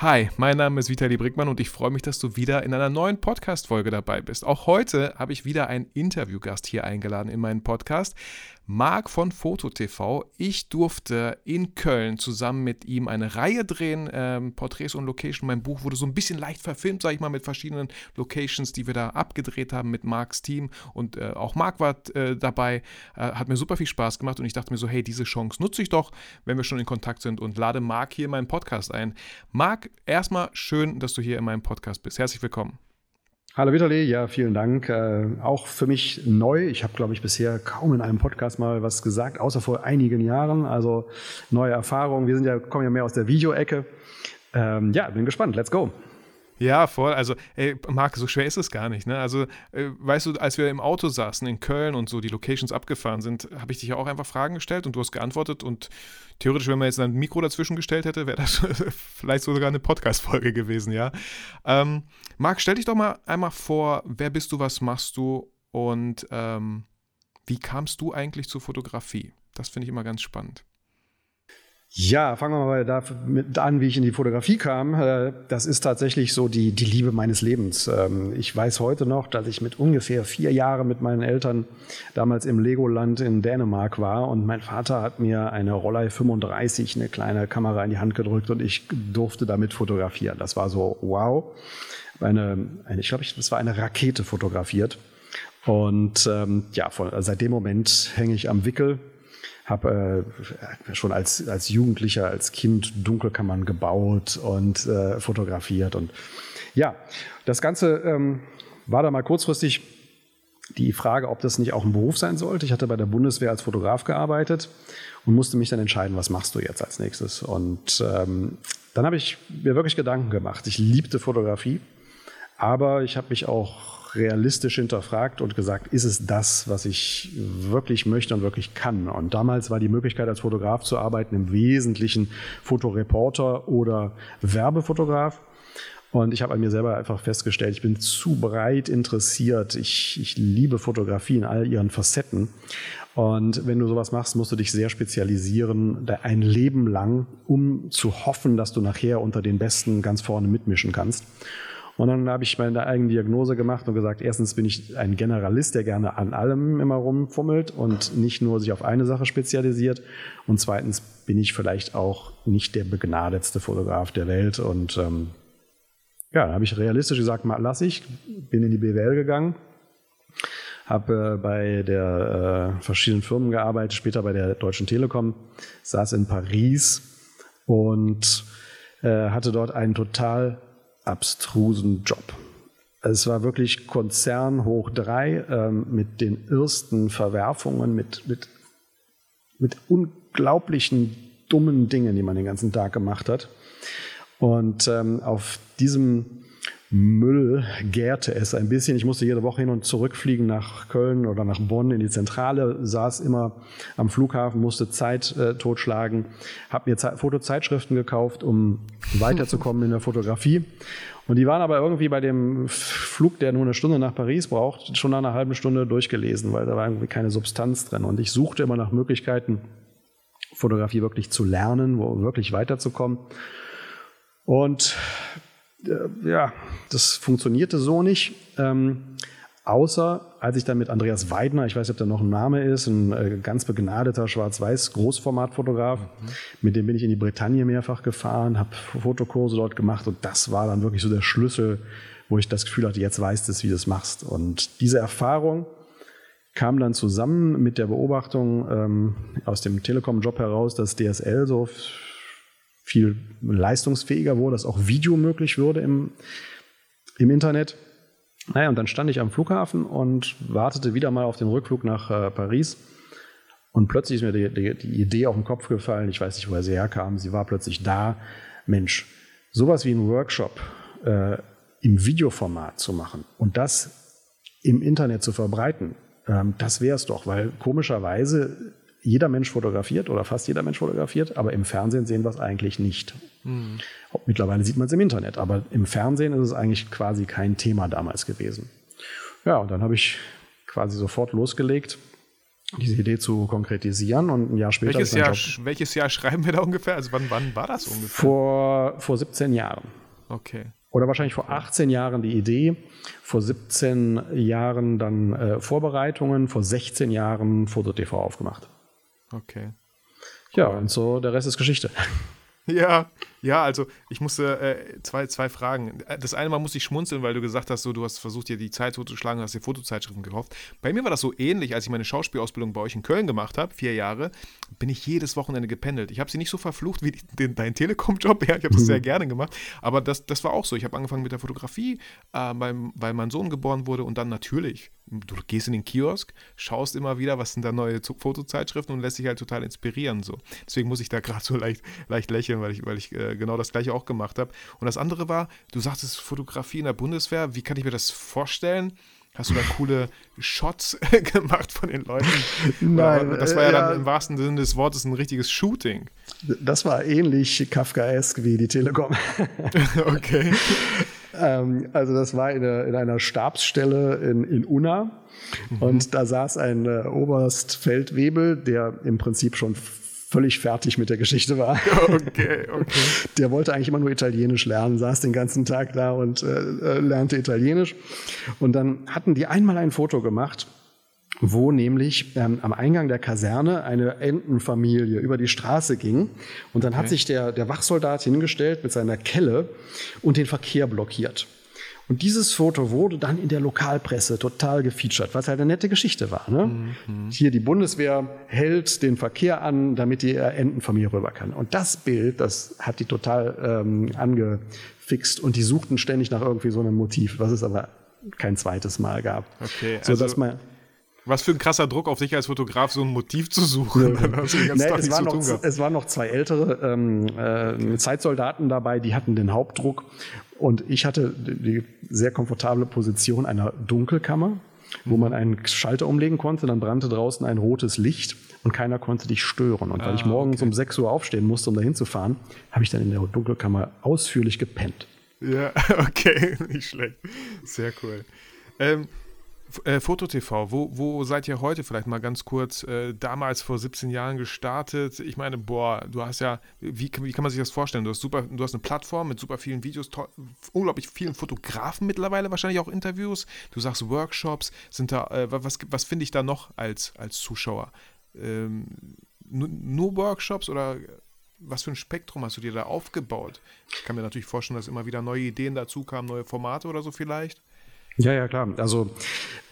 Hi, mein Name ist Vitali Brickmann und ich freue mich, dass du wieder in einer neuen Podcast-Folge dabei bist. Auch heute habe ich wieder einen Interviewgast hier eingeladen in meinen Podcast. Marc von FotoTV. Ich durfte in Köln zusammen mit ihm eine Reihe drehen, ähm, Porträts und Location. Mein Buch wurde so ein bisschen leicht verfilmt, sage ich mal, mit verschiedenen Locations, die wir da abgedreht haben mit Marcs Team. Und äh, auch Marc war äh, dabei. Äh, hat mir super viel Spaß gemacht und ich dachte mir so, hey, diese Chance nutze ich doch, wenn wir schon in Kontakt sind und lade Marc hier in meinen Podcast ein. Marc, erstmal schön, dass du hier in meinem Podcast bist. Herzlich willkommen. Hallo Vitali, ja, vielen Dank. Äh, auch für mich neu. Ich habe, glaube ich, bisher kaum in einem Podcast mal was gesagt, außer vor einigen Jahren. Also neue Erfahrungen. Wir sind ja, kommen ja mehr aus der Videoecke. Ähm, ja, bin gespannt. Let's go. Ja, voll. Also, ey, Marc, so schwer ist es gar nicht. Ne? Also, äh, weißt du, als wir im Auto saßen in Köln und so die Locations abgefahren sind, habe ich dich ja auch einfach Fragen gestellt und du hast geantwortet. Und theoretisch, wenn man jetzt ein Mikro dazwischen gestellt hätte, wäre das vielleicht sogar eine Podcast-Folge gewesen, ja. Ähm, Marc, stell dich doch mal einmal vor, wer bist du, was machst du und ähm, wie kamst du eigentlich zur Fotografie? Das finde ich immer ganz spannend. Ja, fangen wir mal damit an, wie ich in die Fotografie kam. Äh, das ist tatsächlich so die, die Liebe meines Lebens. Ähm, ich weiß heute noch, dass ich mit ungefähr vier Jahren mit meinen Eltern damals im Legoland in Dänemark war und mein Vater hat mir eine Rollei 35, eine kleine Kamera in die Hand gedrückt und ich durfte damit fotografieren. Das war so wow. Eine, eine ich glaube, das war eine Rakete fotografiert. Und ähm, ja, von, seit dem Moment hänge ich am Wickel habe äh, schon als, als Jugendlicher, als Kind Dunkelkammern gebaut und äh, fotografiert. Und ja, das Ganze ähm, war da mal kurzfristig die Frage, ob das nicht auch ein Beruf sein sollte. Ich hatte bei der Bundeswehr als Fotograf gearbeitet und musste mich dann entscheiden, was machst du jetzt als nächstes. Und ähm, dann habe ich mir wirklich Gedanken gemacht. Ich liebte Fotografie, aber ich habe mich auch realistisch hinterfragt und gesagt, ist es das, was ich wirklich möchte und wirklich kann? Und damals war die Möglichkeit, als Fotograf zu arbeiten, im Wesentlichen Fotoreporter oder Werbefotograf. Und ich habe an mir selber einfach festgestellt, ich bin zu breit interessiert. Ich, ich liebe Fotografie in all ihren Facetten. Und wenn du sowas machst, musst du dich sehr spezialisieren, ein Leben lang, um zu hoffen, dass du nachher unter den Besten ganz vorne mitmischen kannst. Und dann habe ich meine eigene Diagnose gemacht und gesagt, erstens bin ich ein Generalist, der gerne an allem immer rumfummelt und nicht nur sich auf eine Sache spezialisiert. Und zweitens bin ich vielleicht auch nicht der begnadetste Fotograf der Welt. Und ähm, ja, dann habe ich realistisch gesagt, mal lass ich, bin in die BWL gegangen, habe äh, bei der äh, verschiedenen Firmen gearbeitet, später bei der Deutschen Telekom, saß in Paris und äh, hatte dort einen total abstrusen Job. Es war wirklich Konzern hoch drei ähm, mit den ersten Verwerfungen, mit, mit, mit unglaublichen dummen Dingen, die man den ganzen Tag gemacht hat. Und ähm, auf diesem Müll gärte es ein bisschen. Ich musste jede Woche hin und zurück fliegen nach Köln oder nach Bonn in die Zentrale, saß immer am Flughafen, musste Zeit äh, totschlagen, habe mir Ze Fotozeitschriften gekauft, um weiterzukommen in der Fotografie. Und die waren aber irgendwie bei dem Flug, der nur eine Stunde nach Paris braucht, schon nach einer halben Stunde durchgelesen, weil da war irgendwie keine Substanz drin. Und ich suchte immer nach Möglichkeiten, Fotografie wirklich zu lernen, wo wirklich weiterzukommen. Und äh, ja, das funktionierte so nicht. Ähm, außer als ich dann mit Andreas Weidner, ich weiß nicht, ob der noch ein Name ist, ein äh, ganz begnadeter Schwarz-Weiß-Großformatfotograf, mhm. mit dem bin ich in die Bretagne mehrfach gefahren, habe Fotokurse dort gemacht und das war dann wirklich so der Schlüssel, wo ich das Gefühl hatte, jetzt weißt du, wie du es machst. Und diese Erfahrung kam dann zusammen mit der Beobachtung ähm, aus dem Telekom-Job heraus, dass DSL so viel leistungsfähiger wurde, dass auch Video möglich würde im, im Internet. Naja, und dann stand ich am Flughafen und wartete wieder mal auf den Rückflug nach äh, Paris. Und plötzlich ist mir die, die, die, Idee auf den Kopf gefallen. Ich weiß nicht, woher sie herkam. Sie war plötzlich da. Mensch, sowas wie ein Workshop äh, im Videoformat zu machen und das im Internet zu verbreiten, ähm, das wäre es doch, weil komischerweise jeder Mensch fotografiert oder fast jeder Mensch fotografiert, aber im Fernsehen sehen wir es eigentlich nicht. Mhm. Mittlerweile sieht man es im Internet, aber im Fernsehen ist es eigentlich quasi kein Thema damals gewesen. Ja, und dann habe ich quasi sofort losgelegt, diese Idee zu konkretisieren und ein Jahr später. Welches, Jahr, welches Jahr schreiben wir da ungefähr? Also wann, wann war das ungefähr? Vor, vor 17 Jahren. Okay. Oder wahrscheinlich vor 18 Jahren die Idee, vor 17 Jahren dann äh, Vorbereitungen, vor 16 Jahren Foto-TV aufgemacht. Okay. Ja, und so der Rest ist Geschichte. Ja, ja, also ich musste äh, zwei, zwei Fragen. Das eine Mal musste ich schmunzeln, weil du gesagt hast, so, du hast versucht, dir die Zeit totzuschlagen, hast dir Fotozeitschriften gekauft. Bei mir war das so ähnlich, als ich meine Schauspielausbildung bei euch in Köln gemacht habe, vier Jahre, bin ich jedes Wochenende gependelt. Ich habe sie nicht so verflucht wie den, dein Telekom-Job, ja, ich habe das sehr gerne gemacht, aber das, das war auch so. Ich habe angefangen mit der Fotografie, äh, beim, weil mein Sohn geboren wurde und dann natürlich du gehst in den Kiosk, schaust immer wieder, was sind da neue Fotozeitschriften und lässt dich halt total inspirieren. So. Deswegen muss ich da gerade so leicht, leicht lächeln, weil ich, weil ich äh, genau das gleiche auch gemacht habe. Und das andere war, du sagtest Fotografie in der Bundeswehr, wie kann ich mir das vorstellen? Hast du da coole Shots gemacht von den Leuten? Nein. Das war ja, ja, dann im wahrsten Sinne des Wortes ein richtiges Shooting. Das war ähnlich Kafkaesk wie die Telekom. okay. Ähm, also das war in, in einer Stabsstelle in, in Unna. Mhm. Und da saß ein äh, Oberst Feldwebel, der im Prinzip schon völlig fertig mit der Geschichte war. Okay, okay. Der wollte eigentlich immer nur Italienisch lernen, saß den ganzen Tag da und äh, äh lernte Italienisch. Und dann hatten die einmal ein Foto gemacht wo nämlich ähm, am Eingang der Kaserne eine Entenfamilie über die Straße ging. Und dann okay. hat sich der, der Wachsoldat hingestellt mit seiner Kelle und den Verkehr blockiert. Und dieses Foto wurde dann in der Lokalpresse total gefeatured, was halt eine nette Geschichte war. Ne? Mhm. Hier die Bundeswehr hält den Verkehr an, damit die Entenfamilie rüber kann. Und das Bild, das hat die total ähm, angefixt und die suchten ständig nach irgendwie so einem Motiv, was es aber kein zweites Mal gab. Okay, also, so dass man was für ein krasser Druck auf dich als Fotograf, so ein Motiv zu suchen. Ja. nee, es, war noch, es waren noch zwei ältere ähm, äh, Zeitsoldaten dabei, die hatten den Hauptdruck. Und ich hatte die sehr komfortable Position einer Dunkelkammer, wo mhm. man einen Schalter umlegen konnte. Dann brannte draußen ein rotes Licht und keiner konnte dich stören. Und weil ah, ich morgens okay. um 6 Uhr aufstehen musste, um dahin zu fahren, habe ich dann in der Dunkelkammer ausführlich gepennt. Ja, okay, nicht schlecht. Sehr cool. Ähm, äh, FotoTV, wo, wo seid ihr heute vielleicht mal ganz kurz? Äh, damals vor 17 Jahren gestartet. Ich meine, boah, du hast ja, wie, wie kann man sich das vorstellen? Du hast, super, du hast eine Plattform mit super vielen Videos, unglaublich vielen Fotografen mittlerweile, wahrscheinlich auch Interviews. Du sagst Workshops. Sind da, äh, was, was finde ich da noch als, als Zuschauer? Ähm, nur, nur Workshops oder was für ein Spektrum hast du dir da aufgebaut? Ich kann mir natürlich vorstellen, dass immer wieder neue Ideen dazu kamen, neue Formate oder so vielleicht. Ja, ja, klar. Also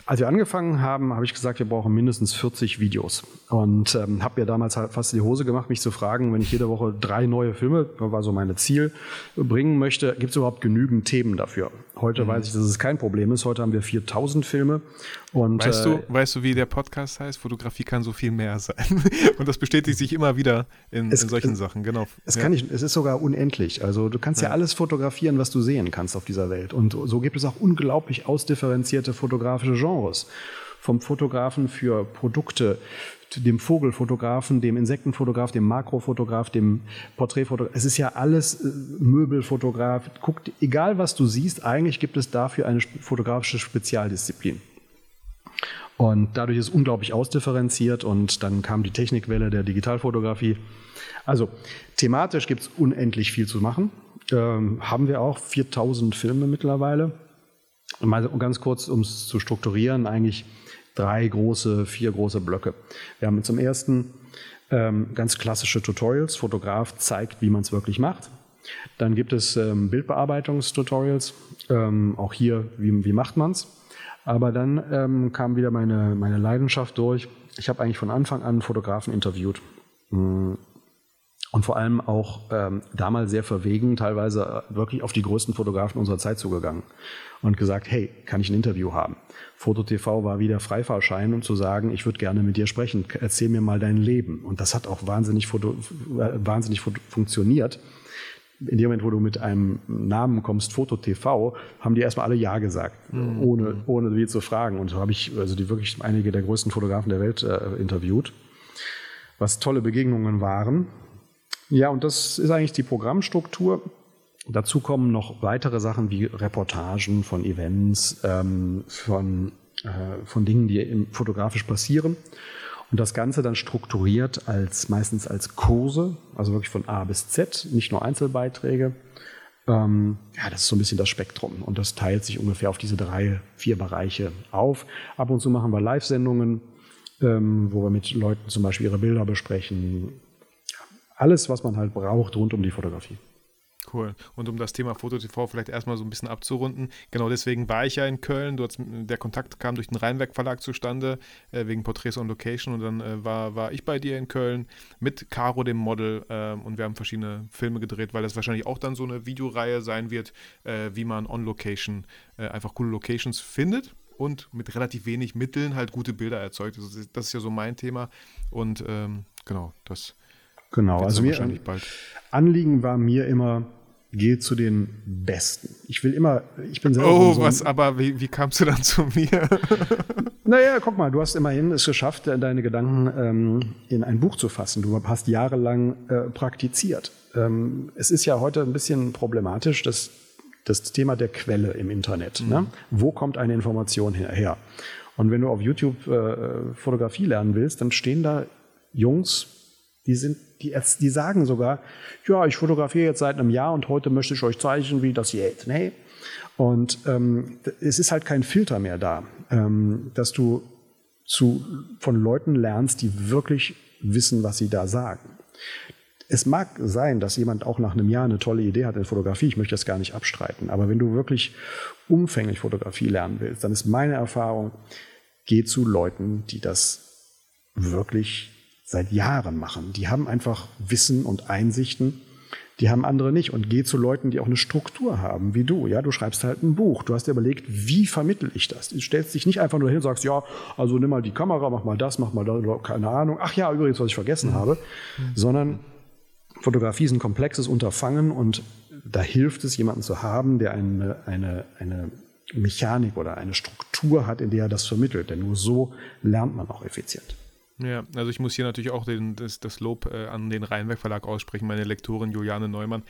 als wir angefangen haben, habe ich gesagt, wir brauchen mindestens 40 Videos. Und ähm, habe mir damals halt fast die Hose gemacht, mich zu fragen, wenn ich jede Woche drei neue Filme, war so meine Ziel, bringen möchte, gibt es überhaupt genügend Themen dafür? Heute mhm. weiß ich, dass es kein Problem ist. Heute haben wir 4000 Filme. Und, weißt, äh, du, weißt du, wie der Podcast heißt? Fotografie kann so viel mehr sein. und das bestätigt sich immer wieder in, es, in solchen es, Sachen. Genau. Es, ja. kann nicht, es ist sogar unendlich. Also du kannst ja. ja alles fotografieren, was du sehen kannst auf dieser Welt. Und so gibt es auch unglaublich ausdifferenzierte fotografische Genres vom Fotografen für Produkte, dem Vogelfotografen, dem Insektenfotograf, dem Makrofotograf, dem Porträtfotograf. Es ist ja alles äh, Möbelfotograf. Guckt, egal was du siehst, eigentlich gibt es dafür eine fotografische Spezialdisziplin. Und dadurch ist es unglaublich ausdifferenziert und dann kam die Technikwelle der Digitalfotografie. Also thematisch gibt es unendlich viel zu machen. Ähm, haben wir auch 4000 Filme mittlerweile. Mal ganz kurz, um es zu strukturieren, eigentlich drei große, vier große Blöcke. Wir haben zum ersten ähm, ganz klassische Tutorials. Fotograf zeigt, wie man es wirklich macht. Dann gibt es ähm, Bildbearbeitungstutorials. Ähm, auch hier, wie, wie macht man es? Aber dann ähm, kam wieder meine, meine Leidenschaft durch. Ich habe eigentlich von Anfang an Fotografen interviewt. Und vor allem auch ähm, damals sehr verwegen, teilweise äh, wirklich auf die größten Fotografen unserer Zeit zugegangen und gesagt, hey, kann ich ein Interview haben? FotoTV war wieder Freifahrschein, um zu sagen, ich würde gerne mit dir sprechen, erzähl mir mal dein Leben. Und das hat auch wahnsinnig, Foto, äh, wahnsinnig funktioniert. In dem Moment, wo du mit einem Namen kommst, FotoTV, haben die erstmal alle Ja gesagt, mhm. ohne, ohne wie zu fragen. Und so habe ich also die wirklich einige der größten Fotografen der Welt äh, interviewt, was tolle Begegnungen waren. Ja, und das ist eigentlich die Programmstruktur. Dazu kommen noch weitere Sachen wie Reportagen von Events, ähm, von, äh, von Dingen, die fotografisch passieren. Und das Ganze dann strukturiert als meistens als Kurse, also wirklich von A bis Z, nicht nur Einzelbeiträge. Ähm, ja, das ist so ein bisschen das Spektrum und das teilt sich ungefähr auf diese drei, vier Bereiche auf. Ab und zu machen wir Live-Sendungen, ähm, wo wir mit Leuten zum Beispiel ihre Bilder besprechen. Alles, was man halt braucht rund um die Fotografie. Cool. Und um das Thema FotoTV vielleicht erstmal so ein bisschen abzurunden, genau deswegen war ich ja in Köln. Dort, der Kontakt kam durch den Rheinwerk Verlag zustande, äh, wegen Porträts on Location. Und dann äh, war, war ich bei dir in Köln mit Caro, dem Model. Äh, und wir haben verschiedene Filme gedreht, weil das wahrscheinlich auch dann so eine Videoreihe sein wird, äh, wie man on Location äh, einfach coole Locations findet und mit relativ wenig Mitteln halt gute Bilder erzeugt. Das ist, das ist ja so mein Thema. Und ähm, genau, das. Genau, also mir Anliegen war mir immer, geh zu den Besten. Ich will immer, ich bin selber. Oh, so was, aber wie, wie kamst du dann zu mir? naja, guck mal, du hast immerhin es geschafft, deine Gedanken ähm, in ein Buch zu fassen. Du hast jahrelang äh, praktiziert. Ähm, es ist ja heute ein bisschen problematisch, dass das Thema der Quelle im Internet. Mhm. Ne? Wo kommt eine Information her? Und wenn du auf YouTube äh, Fotografie lernen willst, dann stehen da Jungs, die sind, die, die sagen sogar, ja, ich fotografiere jetzt seit einem Jahr und heute möchte ich euch zeigen, wie das geht. Nee. Und ähm, es ist halt kein Filter mehr da, ähm, dass du zu, von Leuten lernst, die wirklich wissen, was sie da sagen. Es mag sein, dass jemand auch nach einem Jahr eine tolle Idee hat in Fotografie. Ich möchte das gar nicht abstreiten. Aber wenn du wirklich umfänglich Fotografie lernen willst, dann ist meine Erfahrung, geh zu Leuten, die das wirklich seit Jahren machen. Die haben einfach Wissen und Einsichten, die haben andere nicht. Und geh zu Leuten, die auch eine Struktur haben, wie du. Ja, du schreibst halt ein Buch. Du hast dir überlegt, wie vermittel ich das? Du stellst dich nicht einfach nur hin und sagst, ja, also nimm mal die Kamera, mach mal das, mach mal das, keine Ahnung. Ach ja, übrigens, was ich vergessen habe. Mhm. Sondern Fotografie ist ein komplexes Unterfangen und da hilft es, jemanden zu haben, der eine, eine, eine Mechanik oder eine Struktur hat, in der er das vermittelt. Denn nur so lernt man auch effizient. Ja, also ich muss hier natürlich auch den, das, das Lob äh, an den Rheinwerk Verlag aussprechen, meine Lektorin Juliane Neumann.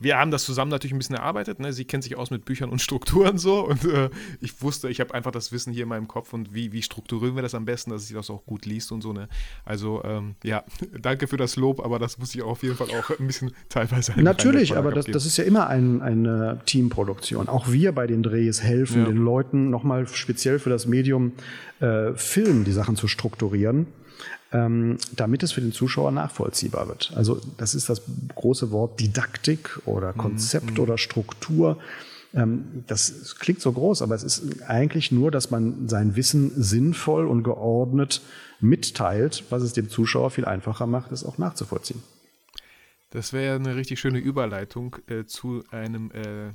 Wir haben das zusammen natürlich ein bisschen erarbeitet. Ne? Sie kennt sich aus mit Büchern und Strukturen so und äh, ich wusste, ich habe einfach das Wissen hier in meinem Kopf und wie, wie strukturieren wir das am besten, dass sie das auch gut liest und so. Ne? Also ähm, ja, danke für das Lob, aber das muss ich auf jeden Fall auch ein bisschen teilweise. Natürlich, aber das, das, ist ja immer ein, eine Teamproduktion. Auch wir bei den Drehs helfen ja. den Leuten nochmal speziell für das Medium äh, Film die Sachen zu strukturieren damit es für den Zuschauer nachvollziehbar wird. Also das ist das große Wort Didaktik oder mhm, Konzept mhm. oder Struktur. Ähm, das klingt so groß, aber es ist eigentlich nur, dass man sein Wissen sinnvoll und geordnet mitteilt, was es dem Zuschauer viel einfacher macht, es auch nachzuvollziehen. Das wäre eine richtig schöne Überleitung äh, zu einem äh,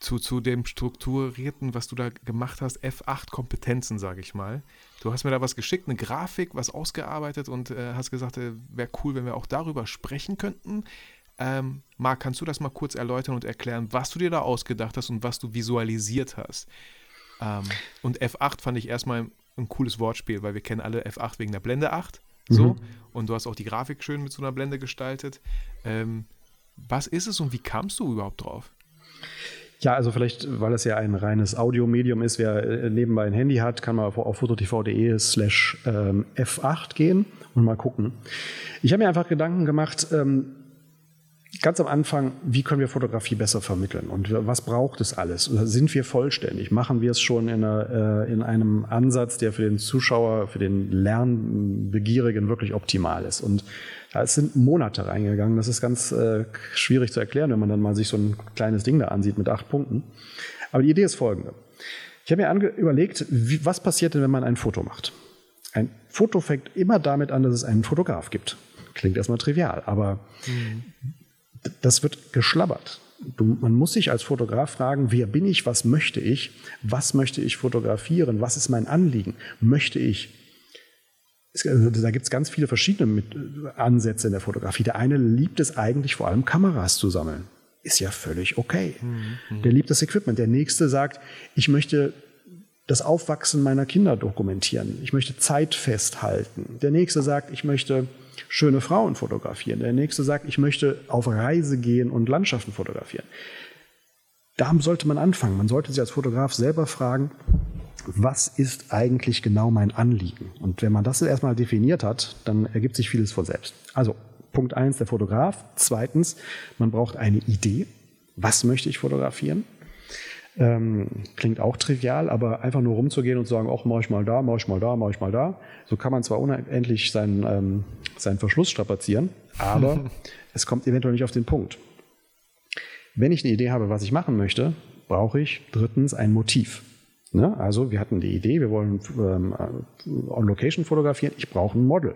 zu, zu dem strukturierten, was du da gemacht hast, F8 Kompetenzen, sage ich mal. Du hast mir da was geschickt, eine Grafik, was ausgearbeitet und äh, hast gesagt, äh, wäre cool, wenn wir auch darüber sprechen könnten. Ähm, Marc, kannst du das mal kurz erläutern und erklären, was du dir da ausgedacht hast und was du visualisiert hast? Ähm, und F8 fand ich erstmal ein cooles Wortspiel, weil wir kennen alle F8 wegen der Blende 8. So. Mhm. Und du hast auch die Grafik schön mit so einer Blende gestaltet. Ähm, was ist es und wie kamst du überhaupt drauf? Ja, also vielleicht, weil es ja ein reines Audiomedium ist, wer äh, nebenbei ein Handy hat, kann mal auf, fototv.de slash ähm, F8 gehen und mal gucken. Ich habe mir einfach Gedanken gemacht, ähm, ganz am Anfang, wie können wir Fotografie besser vermitteln und was braucht es alles? Sind wir vollständig? Machen wir es schon in, einer, äh, in einem Ansatz, der für den Zuschauer, für den Lernbegierigen wirklich optimal ist? Und da sind Monate reingegangen. Das ist ganz äh, schwierig zu erklären, wenn man dann mal sich so ein kleines Ding da ansieht mit acht Punkten. Aber die Idee ist folgende. Ich habe mir überlegt, wie, was passiert denn, wenn man ein Foto macht? Ein Foto fängt immer damit an, dass es einen Fotograf gibt. Klingt erstmal trivial, aber mhm. Das wird geschlabbert. Du, man muss sich als Fotograf fragen, wer bin ich, was möchte ich, was möchte ich fotografieren, was ist mein Anliegen? Möchte ich also da gibt es ganz viele verschiedene Ansätze in der Fotografie. Der eine liebt es eigentlich vor allem Kameras zu sammeln. Ist ja völlig okay. Mhm. Der liebt das Equipment. Der nächste sagt, ich möchte das Aufwachsen meiner Kinder dokumentieren. Ich möchte Zeit festhalten. Der nächste sagt, ich möchte schöne Frauen fotografieren. Der nächste sagt, ich möchte auf Reise gehen und Landschaften fotografieren. Da sollte man anfangen. Man sollte sich als Fotograf selber fragen, was ist eigentlich genau mein Anliegen? Und wenn man das erstmal definiert hat, dann ergibt sich vieles von selbst. Also Punkt eins der Fotograf. Zweitens, man braucht eine Idee. Was möchte ich fotografieren? Ähm, klingt auch trivial, aber einfach nur rumzugehen und zu sagen, ach, mach ich mal da, mach ich mal da, mach ich mal da. So kann man zwar unendlich seinen, ähm, seinen Verschluss strapazieren, aber es kommt eventuell nicht auf den Punkt. Wenn ich eine Idee habe, was ich machen möchte, brauche ich drittens ein Motiv. Ne? Also wir hatten die Idee, wir wollen ähm, on Location fotografieren, ich brauche ein Model.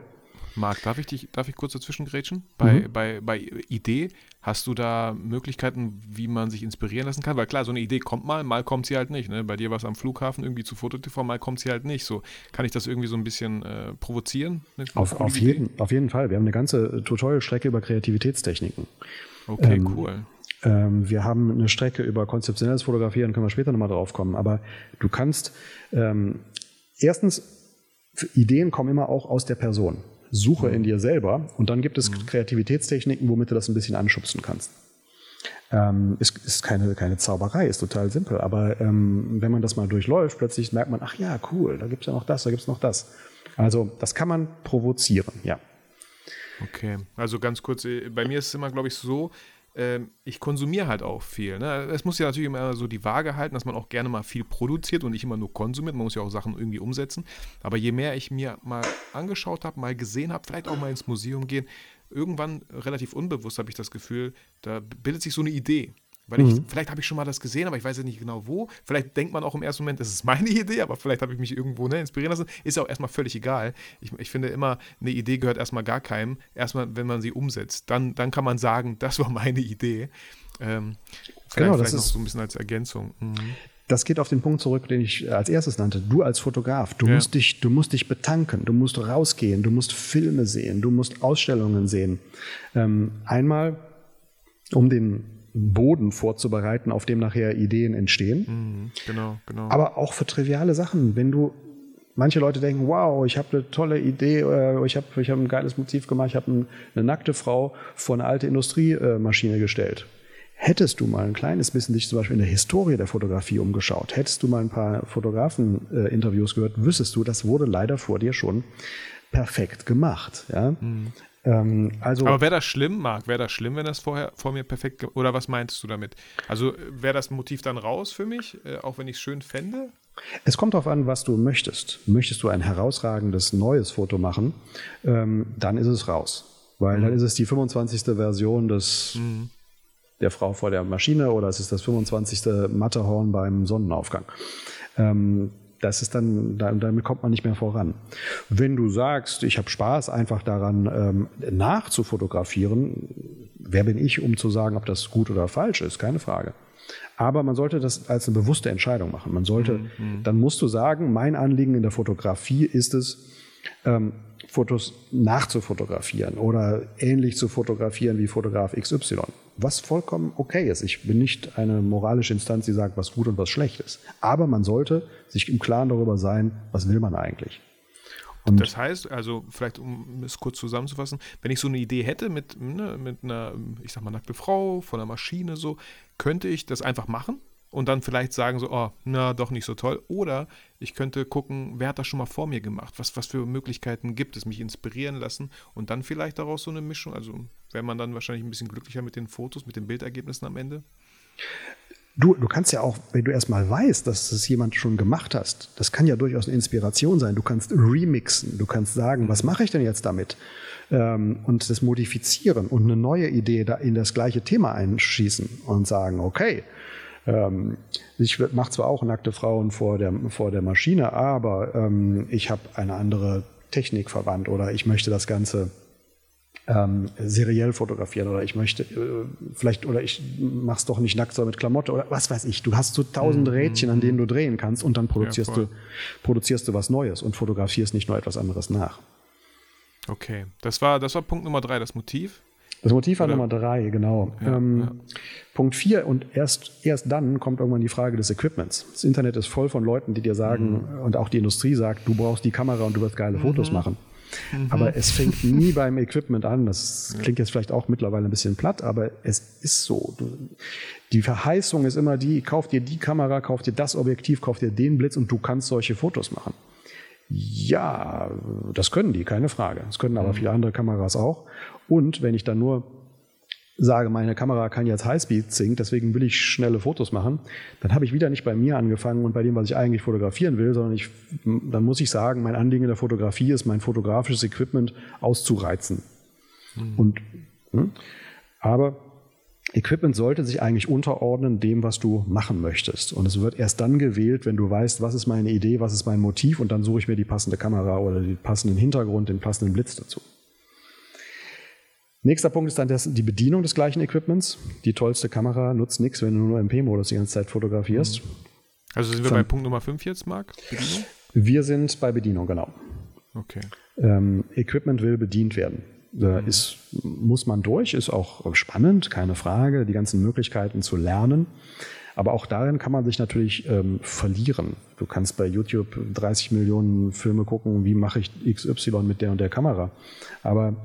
Marc, darf ich dich, darf ich kurz dazwischen grätschen? Bei, mhm. bei, bei Idee, hast du da Möglichkeiten, wie man sich inspirieren lassen kann? Weil klar, so eine Idee kommt mal, mal kommt sie halt nicht. Ne? Bei dir war es am Flughafen irgendwie zu FotoTV, mal kommt sie halt nicht. So, kann ich das irgendwie so ein bisschen äh, provozieren? Auf, auf, jeden, auf jeden Fall. Wir haben eine ganze Tutorial-Strecke über Kreativitätstechniken. Okay, ähm, cool. Ähm, wir haben eine Strecke über konzeptionelles Fotografieren, können wir später nochmal drauf kommen. Aber du kannst ähm, erstens, Ideen kommen immer auch aus der Person. Suche in dir selber und dann gibt es mhm. Kreativitätstechniken, womit du das ein bisschen anschubsen kannst. Ähm, ist, ist keine, keine Zauberei, ist total simpel. Aber ähm, wenn man das mal durchläuft, plötzlich merkt man, ach ja, cool, da gibt es ja noch das, da gibt es noch das. Also das kann man provozieren, ja. Okay, also ganz kurz, äh, bei mir ist es immer, glaube ich, so, ich konsumiere halt auch viel. Ne? Es muss ja natürlich immer so die Waage halten, dass man auch gerne mal viel produziert und nicht immer nur konsumiert. Man muss ja auch Sachen irgendwie umsetzen. Aber je mehr ich mir mal angeschaut habe, mal gesehen habe, vielleicht auch mal ins Museum gehen, irgendwann relativ unbewusst habe ich das Gefühl, da bildet sich so eine Idee. Weil ich, mhm. vielleicht habe ich schon mal das gesehen, aber ich weiß ja nicht genau wo. Vielleicht denkt man auch im ersten Moment, das ist meine Idee, aber vielleicht habe ich mich irgendwo ne, inspirieren lassen. Ist ja auch erstmal völlig egal. Ich, ich, finde immer, eine Idee gehört erstmal gar keinem. Erstmal, wenn man sie umsetzt. Dann, dann kann man sagen, das war meine Idee. Ähm, genau, das ist so ein bisschen als Ergänzung. Mhm. Das geht auf den Punkt zurück, den ich als erstes nannte. Du als Fotograf, du, ja. musst dich, du musst dich betanken, du musst rausgehen, du musst Filme sehen, du musst Ausstellungen sehen. Ähm, einmal, um den Boden vorzubereiten, auf dem nachher Ideen entstehen. Mhm, genau, genau. Aber auch für triviale Sachen. Wenn du, manche Leute denken, wow, ich habe eine tolle Idee, äh, ich habe ich hab ein geiles Motiv gemacht, ich habe ein, eine nackte Frau vor eine alte Industriemaschine gestellt. Hättest du mal ein kleines bisschen dich zum Beispiel in der Historie der Fotografie umgeschaut, hättest du mal ein paar Fotografen-Interviews gehört, wüsstest du, das wurde leider vor dir schon perfekt gemacht. Ja? Mhm. Ähm, also, Aber wäre das schlimm, Marc? Wäre das schlimm, wenn das vorher vor mir perfekt oder was meinst du damit? Also wäre das Motiv dann raus für mich, äh, auch wenn ich es schön fände? Es kommt darauf an, was du möchtest. Möchtest du ein herausragendes neues Foto machen, ähm, dann ist es raus. Weil mhm. dann ist es die 25. Version des, mhm. der Frau vor der Maschine oder es ist das 25. Matterhorn beim Sonnenaufgang. Ähm, das ist dann, damit kommt man nicht mehr voran. Wenn du sagst, ich habe Spaß einfach daran, ähm, nachzufotografieren, wer bin ich, um zu sagen, ob das gut oder falsch ist? Keine Frage. Aber man sollte das als eine bewusste Entscheidung machen. Man sollte, mhm. mhm. dann musst du sagen, mein Anliegen in der Fotografie ist es, ähm, Fotos nachzufotografieren oder ähnlich zu fotografieren wie Fotograf XY. Was vollkommen okay ist. Ich bin nicht eine moralische Instanz, die sagt, was gut und was schlecht ist. Aber man sollte sich im Klaren darüber sein, was will man eigentlich. Und das heißt, also vielleicht um es kurz zusammenzufassen, wenn ich so eine Idee hätte mit, ne, mit einer, ich sag mal, nackte Frau von einer Maschine so, könnte ich das einfach machen und dann vielleicht sagen so, oh, na, doch nicht so toll. Oder ich könnte gucken, wer hat das schon mal vor mir gemacht? Was, was für Möglichkeiten gibt es? Mich inspirieren lassen und dann vielleicht daraus so eine Mischung. Also wäre man dann wahrscheinlich ein bisschen glücklicher mit den Fotos, mit den Bildergebnissen am Ende. Du, du kannst ja auch, wenn du erstmal weißt, dass es jemand schon gemacht hast, das kann ja durchaus eine Inspiration sein. Du kannst remixen, du kannst sagen, was mache ich denn jetzt damit? Ähm, und das modifizieren und eine neue Idee da in das gleiche Thema einschießen und sagen, okay, ähm, ich mache zwar auch nackte Frauen vor der, vor der Maschine, aber ähm, ich habe eine andere Technik verwandt oder ich möchte das Ganze ähm, seriell fotografieren oder ich möchte äh, vielleicht oder ich mach's doch nicht nackt, sondern mit Klamotte oder was weiß ich. Du hast so tausend mhm. Rädchen, an denen du drehen kannst und dann produzierst ja, du produzierst du was Neues und fotografierst nicht nur etwas anderes nach. Okay, das war das war Punkt Nummer drei, das Motiv. Das Motiv war Nummer drei, genau. Ja, ähm, ja. Punkt vier und erst, erst dann kommt irgendwann die Frage des Equipments. Das Internet ist voll von Leuten, die dir sagen, mhm. und auch die Industrie sagt, du brauchst die Kamera und du wirst geile mhm. Fotos machen. Mhm. Aber es fängt nie beim Equipment an. Das klingt jetzt vielleicht auch mittlerweile ein bisschen platt, aber es ist so. Die Verheißung ist immer die, kauf dir die Kamera, kauf dir das Objektiv, kauf dir den Blitz und du kannst solche Fotos machen. Ja, das können die, keine Frage. Das können aber mhm. viele andere Kameras auch. Und wenn ich dann nur sage, meine Kamera kann jetzt Highspeed Sync, deswegen will ich schnelle Fotos machen, dann habe ich wieder nicht bei mir angefangen und bei dem, was ich eigentlich fotografieren will, sondern ich, dann muss ich sagen, mein Anliegen in der Fotografie ist, mein fotografisches Equipment auszureizen. Mhm. Und, hm? aber Equipment sollte sich eigentlich unterordnen dem, was du machen möchtest. Und es wird erst dann gewählt, wenn du weißt, was ist meine Idee, was ist mein Motiv und dann suche ich mir die passende Kamera oder den passenden Hintergrund, den passenden Blitz dazu. Nächster Punkt ist dann das, die Bedienung des gleichen Equipments. Die tollste Kamera nutzt nichts, wenn du nur MP-Modus die ganze Zeit fotografierst. Mhm. Also sind wir Von, bei Punkt Nummer 5 jetzt, Marc? Bedienung? Wir sind bei Bedienung, genau. Okay. Ähm, Equipment will bedient werden. Da mhm. ist, muss man durch, ist auch spannend, keine Frage, die ganzen Möglichkeiten zu lernen. Aber auch darin kann man sich natürlich ähm, verlieren. Du kannst bei YouTube 30 Millionen Filme gucken, wie mache ich XY mit der und der Kamera. Aber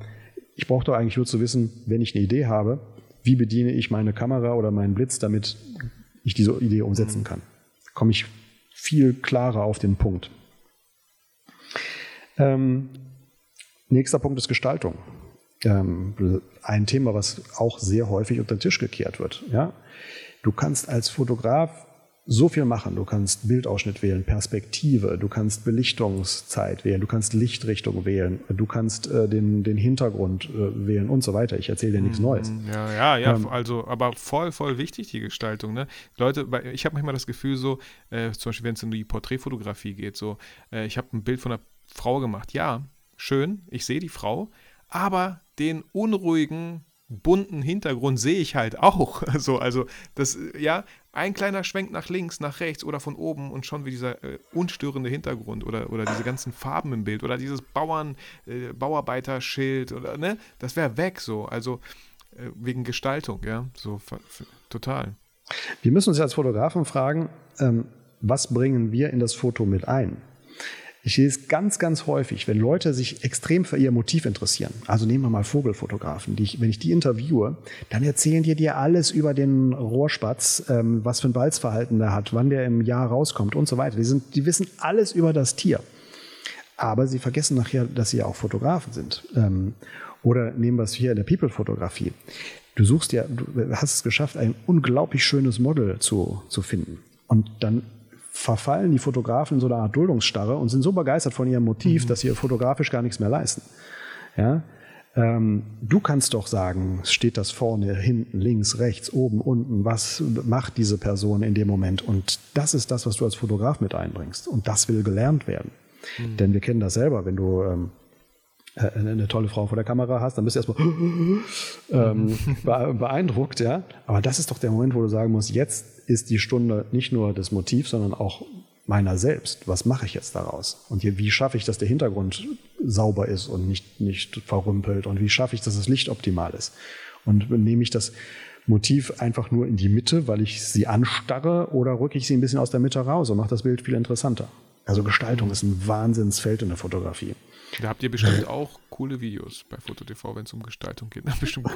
ich brauche doch eigentlich nur zu wissen, wenn ich eine Idee habe, wie bediene ich meine Kamera oder meinen Blitz, damit ich diese Idee umsetzen kann. Komme ich viel klarer auf den Punkt. Ähm, nächster Punkt ist Gestaltung. Ähm, ein Thema, was auch sehr häufig unter den Tisch gekehrt wird. Ja? Du kannst als Fotograf so viel machen. Du kannst Bildausschnitt wählen, Perspektive, du kannst Belichtungszeit wählen, du kannst Lichtrichtung wählen, du kannst äh, den, den Hintergrund äh, wählen und so weiter. Ich erzähle dir nichts Neues. Mhm, ja, ja, ja, ähm, also, aber voll, voll wichtig, die Gestaltung. Ne? Leute, ich habe manchmal das Gefühl so, äh, zum Beispiel, wenn es um die Porträtfotografie geht, so, äh, ich habe ein Bild von einer Frau gemacht. Ja, schön, ich sehe die Frau, aber den unruhigen, bunten Hintergrund sehe ich halt auch. So, also das, ja, ein kleiner Schwenk nach links, nach rechts oder von oben und schon wie dieser äh, unstörende Hintergrund oder, oder diese ganzen Farben im Bild oder dieses Bauern, äh, Bauarbeiterschild oder, ne, das wäre weg so. Also äh, wegen Gestaltung, ja, so total. Wir müssen uns als Fotografen fragen, ähm, was bringen wir in das Foto mit ein? Ich sehe es ganz, ganz häufig, wenn Leute sich extrem für ihr Motiv interessieren. Also nehmen wir mal Vogelfotografen. Die ich, wenn ich die interviewe, dann erzählen die dir alles über den Rohrspatz, ähm, was für ein Balzverhalten der hat, wann der im Jahr rauskommt und so weiter. Die, sind, die wissen alles über das Tier. Aber sie vergessen nachher, dass sie ja auch Fotografen sind. Ähm, oder nehmen wir es hier in der People-Fotografie. Du suchst ja, du hast es geschafft, ein unglaublich schönes Model zu, zu finden. Und dann verfallen die Fotografen in so eine Art Duldungsstarre und sind so begeistert von ihrem Motiv, mhm. dass sie fotografisch gar nichts mehr leisten. Ja? Ähm, du kannst doch sagen, steht das vorne, hinten, links, rechts, oben, unten, was macht diese Person in dem Moment? Und das ist das, was du als Fotograf mit einbringst. Und das will gelernt werden. Mhm. Denn wir kennen das selber, wenn du ähm, äh, eine tolle Frau vor der Kamera hast, dann bist du erstmal ähm, beeindruckt, ja. Aber das ist doch der Moment, wo du sagen musst, jetzt ist die Stunde nicht nur des Motivs, sondern auch meiner selbst. Was mache ich jetzt daraus? Und hier, wie schaffe ich, dass der Hintergrund sauber ist und nicht, nicht verrümpelt? Und wie schaffe ich, dass das Licht optimal ist? Und nehme ich das Motiv einfach nur in die Mitte, weil ich sie anstarre, oder rücke ich sie ein bisschen aus der Mitte raus und mache das Bild viel interessanter? Also Gestaltung ist ein Wahnsinnsfeld in der Fotografie. Da habt ihr bestimmt auch coole Videos bei FotoTV, wenn es um Gestaltung geht. bestimmt,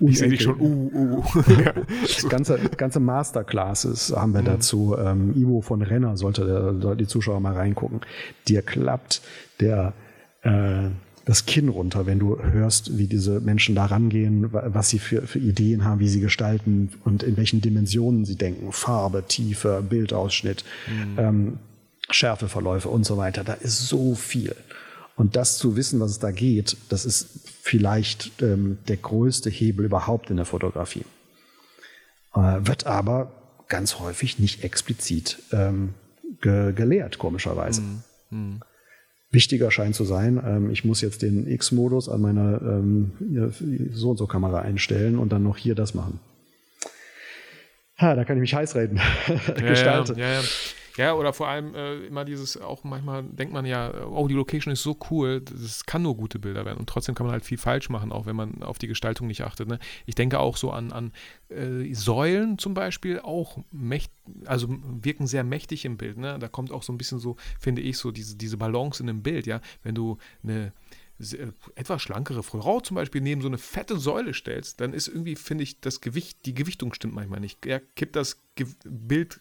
ich sehe dich schon. Uh, uh. ja, so. ganze, ganze Masterclasses haben wir mhm. dazu. Ähm, Ivo von Renner sollte der, die Zuschauer mal reingucken. Dir klappt der äh, das Kinn runter, wenn du hörst, wie diese Menschen da rangehen, was sie für, für Ideen haben, wie sie gestalten und in welchen Dimensionen sie denken. Farbe, Tiefe, Bildausschnitt, mhm. ähm, Schärfeverläufe und so weiter. Da ist so viel. Und das zu wissen, was es da geht, das ist vielleicht ähm, der größte Hebel überhaupt in der Fotografie. Äh, wird aber ganz häufig nicht explizit ähm, ge gelehrt, komischerweise. Mhm. Mhm. Wichtiger scheint zu sein, ähm, ich muss jetzt den X-Modus an meiner ähm, so und so Kamera einstellen und dann noch hier das machen. Ha, da kann ich mich heiß reden. Ja, Gestalten. Ja, ja, ja, oder vor allem äh, immer dieses, auch manchmal denkt man ja, oh, die Location ist so cool, das kann nur gute Bilder werden. Und trotzdem kann man halt viel falsch machen, auch wenn man auf die Gestaltung nicht achtet. Ne? Ich denke auch so an, an äh, Säulen zum Beispiel, auch mächt, also wirken sehr mächtig im Bild. Ne? Da kommt auch so ein bisschen so, finde ich, so diese, diese Balance in dem Bild, ja. Wenn du eine sehr, etwas schlankere Frau zum Beispiel neben so eine fette Säule stellst, dann ist irgendwie, finde ich, das Gewicht, die Gewichtung stimmt manchmal nicht. Er kippt das Ge Bild,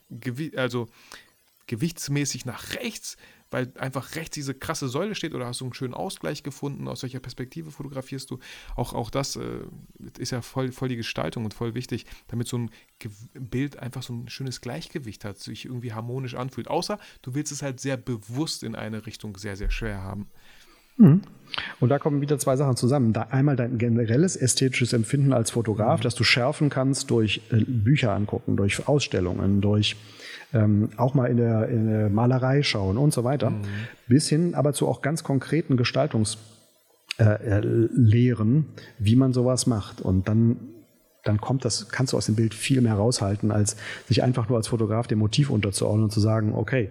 also gewichtsmäßig nach rechts, weil einfach rechts diese krasse Säule steht oder hast du einen schönen Ausgleich gefunden, aus welcher Perspektive fotografierst du. Auch, auch das äh, ist ja voll, voll die Gestaltung und voll wichtig, damit so ein Ge Bild einfach so ein schönes Gleichgewicht hat, sich irgendwie harmonisch anfühlt. Außer du willst es halt sehr bewusst in eine Richtung sehr, sehr schwer haben. Mhm. Und da kommen wieder zwei Sachen zusammen. Da einmal dein generelles ästhetisches Empfinden als Fotograf, mhm. das du schärfen kannst durch äh, Bücher angucken, durch Ausstellungen, durch ähm, auch mal in der, in der, Malerei schauen und so weiter, mhm. bis hin aber zu auch ganz konkreten Gestaltungslehren, äh, äh wie man sowas macht. Und dann, dann kommt das, kannst du aus dem Bild viel mehr raushalten, als sich einfach nur als Fotograf dem Motiv unterzuordnen und zu sagen, okay,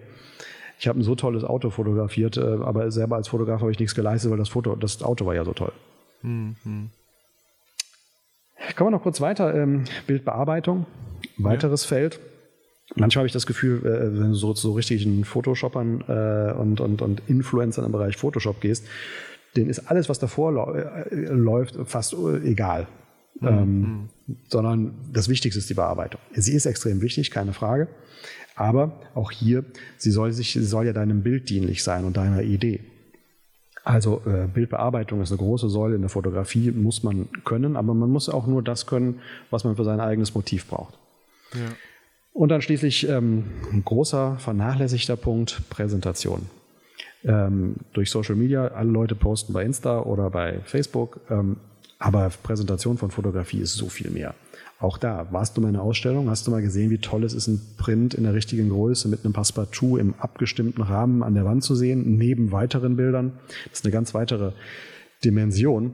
ich habe ein so tolles Auto fotografiert, äh, aber selber als Fotograf habe ich nichts geleistet, weil das Foto, das Auto war ja so toll. Mhm. Kommen wir noch kurz weiter. Ähm, Bildbearbeitung, weiteres ja. Feld. Manchmal habe ich das Gefühl, äh, wenn du so zu so richtigen Photoshoppern äh, und, und, und Influencern im Bereich Photoshop gehst, denen ist alles, was davor äh, läuft, fast egal. Mhm. Ähm, mhm. sondern das Wichtigste ist die Bearbeitung. Sie ist extrem wichtig, keine Frage. Aber auch hier, sie soll, sich, sie soll ja deinem Bild dienlich sein und deiner Idee. Also äh, Bildbearbeitung ist eine große Säule in der Fotografie, muss man können, aber man muss auch nur das können, was man für sein eigenes Motiv braucht. Ja. Und dann schließlich ähm, ein großer, vernachlässigter Punkt, Präsentation. Ähm, durch Social Media, alle Leute posten bei Insta oder bei Facebook, ähm, aber Präsentation von Fotografie ist so viel mehr. Auch da, warst du mal in einer Ausstellung, hast du mal gesehen, wie toll es ist, ein Print in der richtigen Größe mit einem Passepartout im abgestimmten Rahmen an der Wand zu sehen, neben weiteren Bildern. Das ist eine ganz weitere Dimension.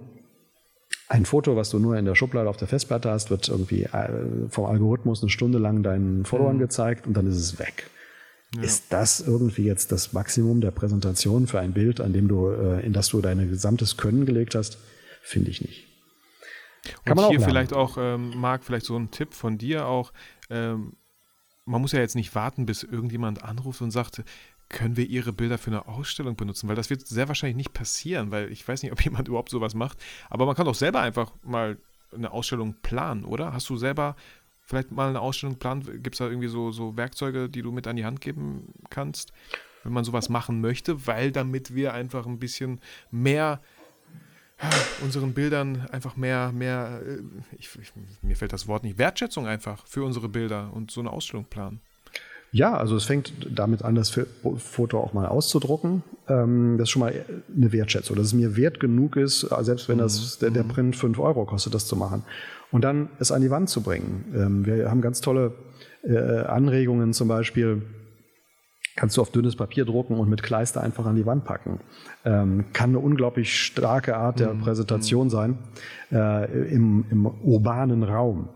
Ein Foto, was du nur in der Schublade auf der Festplatte hast, wird irgendwie äh, vom Algorithmus eine Stunde lang deinen Followern mhm. gezeigt und dann ist es weg. Ja. Ist das irgendwie jetzt das Maximum der Präsentation für ein Bild, an dem du, äh, in das du dein gesamtes Können gelegt hast? Finde ich nicht. Kann und hier vielleicht auch, ähm, Marc, vielleicht so ein Tipp von dir auch. Ähm, man muss ja jetzt nicht warten, bis irgendjemand anruft und sagt, können wir Ihre Bilder für eine Ausstellung benutzen? Weil das wird sehr wahrscheinlich nicht passieren, weil ich weiß nicht, ob jemand überhaupt sowas macht. Aber man kann doch selber einfach mal eine Ausstellung planen, oder? Hast du selber vielleicht mal eine Ausstellung planen? Gibt es da irgendwie so, so Werkzeuge, die du mit an die Hand geben kannst, wenn man sowas machen möchte? Weil damit wir einfach ein bisschen mehr unseren Bildern einfach mehr, mehr, äh, ich, ich, mir fällt das Wort nicht, Wertschätzung einfach für unsere Bilder und so eine Ausstellung planen. Ja, also es fängt damit an, das Foto auch mal auszudrucken. Ähm, das ist schon mal eine Wertschätzung, dass es mir wert genug ist, selbst wenn das, der, der mhm. Print 5 Euro kostet, das zu machen. Und dann es an die Wand zu bringen. Ähm, wir haben ganz tolle äh, Anregungen, zum Beispiel kannst du auf dünnes Papier drucken und mit Kleister einfach an die Wand packen. Ähm, kann eine unglaublich starke Art der mhm. Präsentation sein äh, im, im urbanen Raum.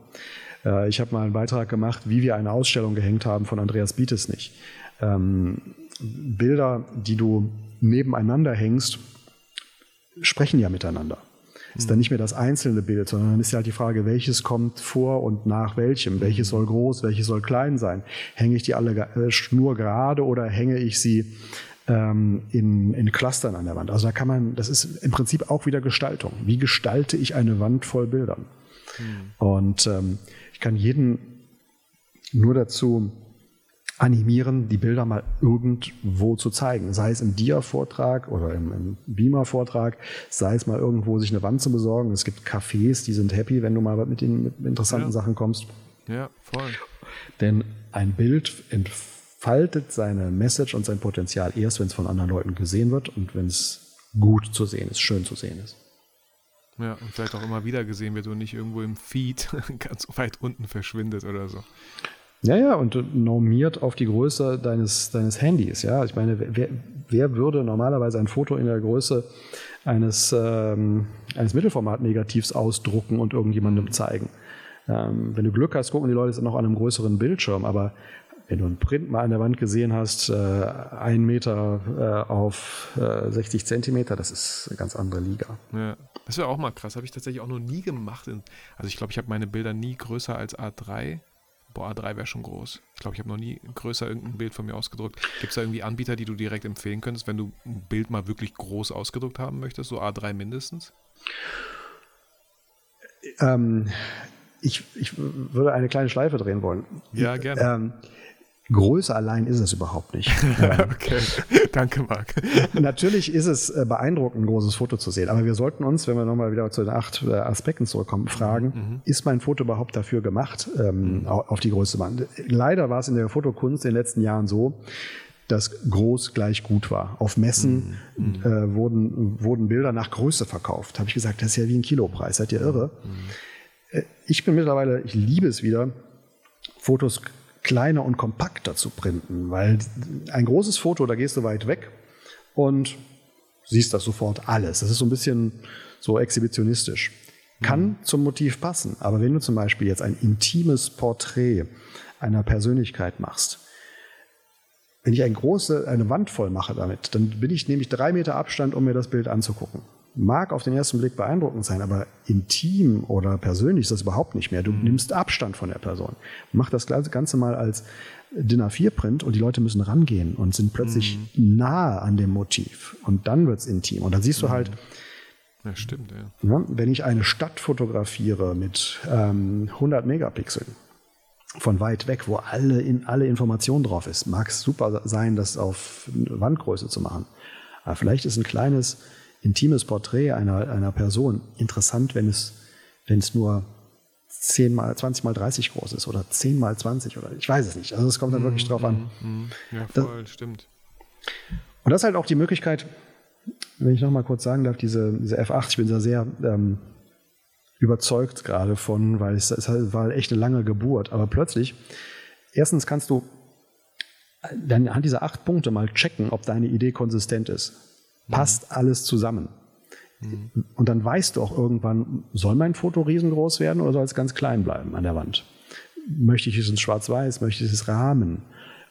Äh, ich habe mal einen Beitrag gemacht, wie wir eine Ausstellung gehängt haben von Andreas Bietes Ähm, Bilder, die du nebeneinander hängst, sprechen ja miteinander. Ist dann mhm. nicht mehr das einzelne Bild, sondern dann ist ja halt die Frage, welches kommt vor und nach welchem? Welches soll groß, welches soll klein sein? Hänge ich die alle äh, schnurgerade oder hänge ich sie ähm, in, in Clustern an der Wand? Also da kann man, das ist im Prinzip auch wieder Gestaltung. Wie gestalte ich eine Wand voll Bildern? Mhm. Und ähm, ich kann jeden nur dazu animieren, die Bilder mal irgendwo zu zeigen. Sei es im Dia-Vortrag oder im, im Beamer-Vortrag, sei es mal irgendwo sich eine Wand zu besorgen. Es gibt Cafés, die sind happy, wenn du mal mit den mit interessanten ja. Sachen kommst. Ja, voll. Denn ein Bild entfaltet seine Message und sein Potenzial erst, wenn es von anderen Leuten gesehen wird und wenn es gut zu sehen ist, schön zu sehen ist. Ja, und vielleicht auch immer wieder gesehen wird und nicht irgendwo im Feed ganz weit unten verschwindet oder so. Ja, ja, und normiert auf die Größe deines, deines Handys. Ja, ich meine, wer, wer würde normalerweise ein Foto in der Größe eines, ähm, eines Mittelformat-Negativs ausdrucken und irgendjemandem zeigen? Ähm, wenn du Glück hast, gucken die Leute es noch an einem größeren Bildschirm, aber wenn du einen Print mal an der Wand gesehen hast, äh, ein Meter äh, auf äh, 60 Zentimeter, das ist eine ganz andere Liga. Ja, das wäre auch mal krass. Habe ich tatsächlich auch noch nie gemacht. Also ich glaube, ich habe meine Bilder nie größer als A3 boah, A3 wäre schon groß. Ich glaube, ich habe noch nie größer irgendein Bild von mir ausgedruckt. Gibt es da irgendwie Anbieter, die du direkt empfehlen könntest, wenn du ein Bild mal wirklich groß ausgedruckt haben möchtest, so A3 mindestens? Ähm, ich, ich würde eine kleine Schleife drehen wollen. Ja, gerne. Ähm, Größe allein ist es überhaupt nicht. okay, danke Marc. Natürlich ist es äh, beeindruckend, ein großes Foto zu sehen, aber wir sollten uns, wenn wir nochmal wieder zu den acht äh, Aspekten zurückkommen, fragen, mhm. ist mein Foto überhaupt dafür gemacht, ähm, mhm. auf die Größe Wand? Leider war es in der Fotokunst in den letzten Jahren so, dass groß gleich gut war. Auf Messen mhm. äh, wurden, wurden Bilder nach Größe verkauft. Habe ich gesagt, das ist ja wie ein Kilopreis, seid ihr irre? Mhm. Äh, ich bin mittlerweile, ich liebe es wieder, Fotos kleiner und kompakter zu printen, weil ein großes Foto, da gehst du weit weg und siehst das sofort alles. Das ist so ein bisschen so exhibitionistisch. Kann mhm. zum Motiv passen, aber wenn du zum Beispiel jetzt ein intimes Porträt einer Persönlichkeit machst, wenn ich eine große, eine Wand voll mache damit, dann bin ich nämlich drei Meter Abstand, um mir das Bild anzugucken mag auf den ersten Blick beeindruckend sein, aber intim oder persönlich ist das überhaupt nicht mehr. Du mhm. nimmst Abstand von der Person. Mach das Ganze mal als DIN A4-Print und die Leute müssen rangehen und sind plötzlich mhm. nahe an dem Motiv. Und dann wird es intim. Und dann siehst du mhm. halt, ja, stimmt, ja. ja. Wenn ich eine Stadt fotografiere mit ähm, 100 Megapixeln, von weit weg, wo alle, in, alle Informationen drauf ist, mag es super sein, das auf Wandgröße zu machen. Aber vielleicht ist ein kleines intimes Porträt einer, einer Person interessant, wenn es, wenn es nur 10 mal, 20 mal 30 groß ist oder 10 mal 20 oder ich weiß es nicht. Also es kommt dann wirklich drauf an. Mhm, mhm. Ja, voll, das, stimmt. Und das ist halt auch die Möglichkeit, wenn ich nochmal kurz sagen darf, diese, diese F8, ich bin da sehr ähm, überzeugt gerade von, weil es, es war echt eine lange Geburt. Aber plötzlich, erstens kannst du dann anhand dieser acht Punkte mal checken, ob deine Idee konsistent ist passt alles zusammen. Mhm. Und dann weißt du auch irgendwann, soll mein Foto riesengroß werden oder soll es ganz klein bleiben an der Wand? Möchte ich es in schwarz-weiß? Möchte ich es Rahmen?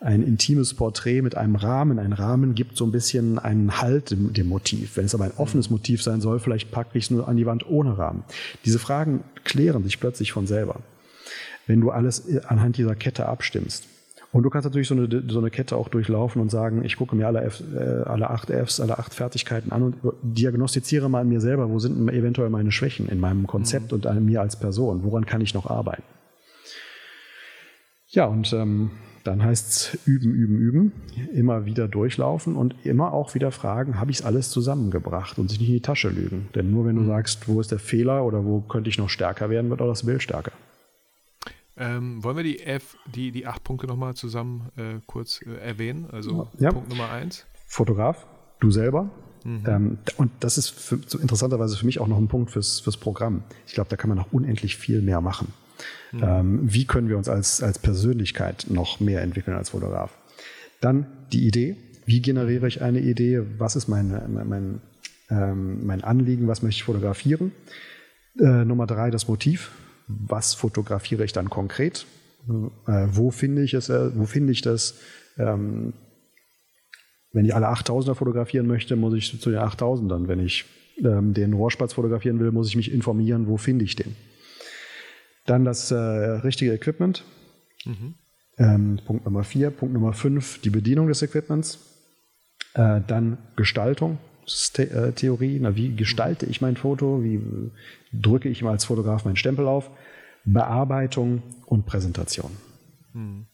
Ein intimes Porträt mit einem Rahmen. Ein Rahmen gibt so ein bisschen einen Halt dem, dem Motiv. Wenn es aber ein offenes Motiv sein soll, vielleicht packe ich es nur an die Wand ohne Rahmen. Diese Fragen klären sich plötzlich von selber. Wenn du alles anhand dieser Kette abstimmst. Und du kannst natürlich so eine, so eine Kette auch durchlaufen und sagen, ich gucke mir alle, F, äh, alle acht Fs, alle acht Fertigkeiten an und diagnostiziere mal an mir selber, wo sind eventuell meine Schwächen in meinem Konzept mhm. und an mir als Person, woran kann ich noch arbeiten. Ja, und ähm, dann heißt es üben, üben, üben, immer wieder durchlaufen und immer auch wieder fragen, habe ich es alles zusammengebracht und sich nicht in die Tasche lügen. Denn nur wenn du mhm. sagst, wo ist der Fehler oder wo könnte ich noch stärker werden, wird auch das Bild stärker. Ähm, wollen wir die F, die, die acht Punkte nochmal zusammen äh, kurz äh, erwähnen? Also ja. Punkt Nummer eins. Fotograf, du selber. Mhm. Ähm, und das ist für, so interessanterweise für mich auch noch ein Punkt fürs, fürs Programm. Ich glaube, da kann man noch unendlich viel mehr machen. Mhm. Ähm, wie können wir uns als, als Persönlichkeit noch mehr entwickeln als Fotograf? Dann die Idee. Wie generiere ich eine Idee? Was ist mein, mein, mein, ähm, mein Anliegen? Was möchte ich fotografieren? Äh, Nummer drei, das Motiv was fotografiere ich dann konkret? Äh, wo finde ich es? Äh, wo finde ich das? Ähm, wenn ich alle 8000er fotografieren möchte, muss ich zu den 8000ern. Wenn ich ähm, den Rohrspatz fotografieren will, muss ich mich informieren, wo finde ich den. Dann das äh, richtige Equipment. Mhm. Ähm, Punkt Nummer 4. Punkt Nummer 5, die Bedienung des Equipments. Äh, dann Gestaltung. Äh, Theorie. Na, wie gestalte ich mein Foto? Wie drücke ich als Fotograf meinen Stempel auf? Bearbeitung und Präsentation. Hm.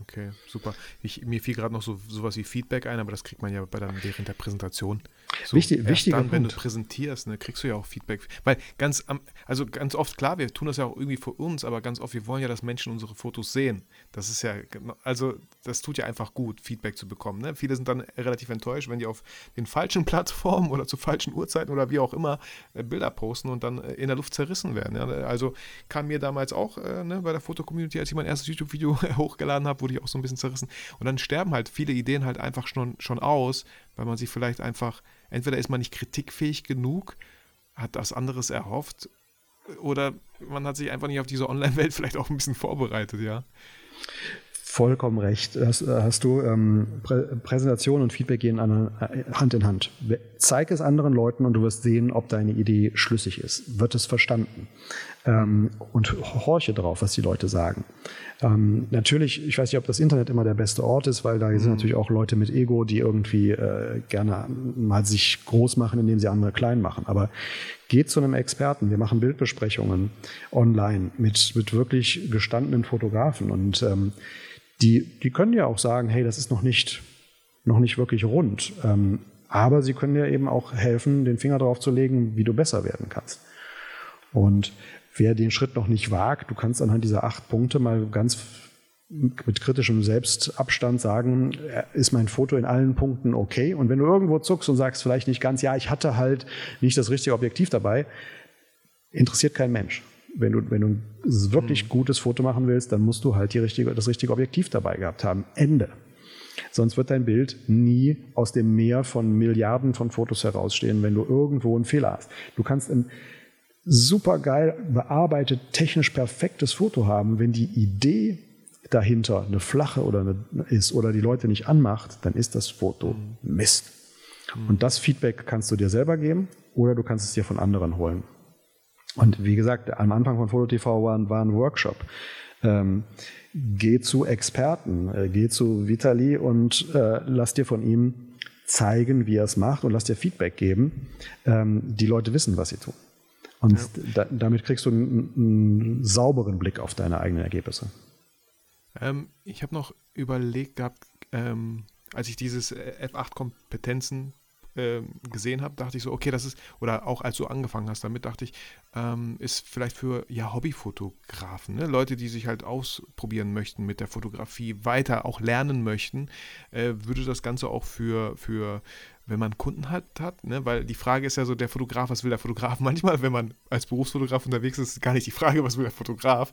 Okay, super. Ich, mir fiel gerade noch so sowas wie Feedback ein, aber das kriegt man ja bei dann während der Präsentation. So, Wichtig, wichtiger dann, wenn du präsentierst, ne, kriegst du ja auch Feedback. Weil ganz, also ganz oft, klar, wir tun das ja auch irgendwie für uns, aber ganz oft, wir wollen ja, dass Menschen unsere Fotos sehen. Das ist ja, also das tut ja einfach gut, Feedback zu bekommen. Ne? Viele sind dann relativ enttäuscht, wenn die auf den falschen Plattformen oder zu falschen Uhrzeiten oder wie auch immer äh, Bilder posten und dann äh, in der Luft zerrissen werden. Ja? Also kam mir damals auch äh, ne, bei der Fotocommunity, als ich mein erstes YouTube-Video hochgeladen habe, wurde ich auch so ein bisschen zerrissen. Und dann sterben halt viele Ideen halt einfach schon, schon aus, weil man sie vielleicht einfach entweder ist man nicht kritikfähig genug, hat das anderes erhofft, oder man hat sich einfach nicht auf diese Online-Welt vielleicht auch ein bisschen vorbereitet, ja. Vollkommen recht. Hast, hast du ähm, Prä Präsentation und Feedback gehen an, äh, Hand in Hand. Zeig es anderen Leuten und du wirst sehen, ob deine Idee schlüssig ist. Wird es verstanden? Ähm, und horche drauf, was die Leute sagen. Ähm, natürlich, ich weiß nicht, ob das Internet immer der beste Ort ist, weil da sind mhm. natürlich auch Leute mit Ego, die irgendwie äh, gerne mal sich groß machen, indem sie andere klein machen. Aber geht zu einem Experten. Wir machen Bildbesprechungen online mit, mit wirklich gestandenen Fotografen und ähm, die, die können ja auch sagen, hey, das ist noch nicht, noch nicht wirklich rund. Ähm, aber sie können ja eben auch helfen, den Finger drauf zu legen, wie du besser werden kannst. Und wer den Schritt noch nicht wagt, du kannst anhand dieser acht Punkte mal ganz mit kritischem Selbstabstand sagen, ist mein Foto in allen Punkten okay? Und wenn du irgendwo zuckst und sagst vielleicht nicht ganz, ja, ich hatte halt nicht das richtige Objektiv dabei, interessiert kein Mensch wenn du, wenn du ein wirklich mhm. gutes Foto machen willst, dann musst du halt die richtige, das richtige Objektiv dabei gehabt haben. Ende. Sonst wird dein Bild nie aus dem Meer von Milliarden von Fotos herausstehen, wenn du irgendwo einen Fehler hast. Du kannst ein super geil bearbeitet, technisch perfektes Foto haben, wenn die Idee dahinter eine flache oder eine ist oder die Leute nicht anmacht, dann ist das Foto mhm. Mist. Mhm. Und das Feedback kannst du dir selber geben oder du kannst es dir von anderen holen. Und wie gesagt, am Anfang von FotoTV war, war ein Workshop. Ähm, geh zu Experten, äh, geh zu Vitali und äh, lass dir von ihm zeigen, wie er es macht und lass dir Feedback geben. Ähm, die Leute wissen, was sie tun. Und ja. da, damit kriegst du einen, einen, sauberen Blick auf deine eigenen Ergebnisse. Ähm, ich habe noch überlegt gehabt, ähm, als ich dieses F8-Kompetenzen ähm, gesehen habe, dachte ich so, okay, das ist, oder auch als du angefangen hast damit, dachte ich, ähm, ist vielleicht für ja Hobbyfotografen, ne? Leute, die sich halt ausprobieren möchten mit der Fotografie, weiter auch lernen möchten, äh, würde das Ganze auch für, für wenn man Kunden hat, hat ne? weil die Frage ist ja so, der Fotograf, was will der Fotograf? Manchmal, wenn man als Berufsfotograf unterwegs ist, ist gar nicht die Frage, was will der Fotograf,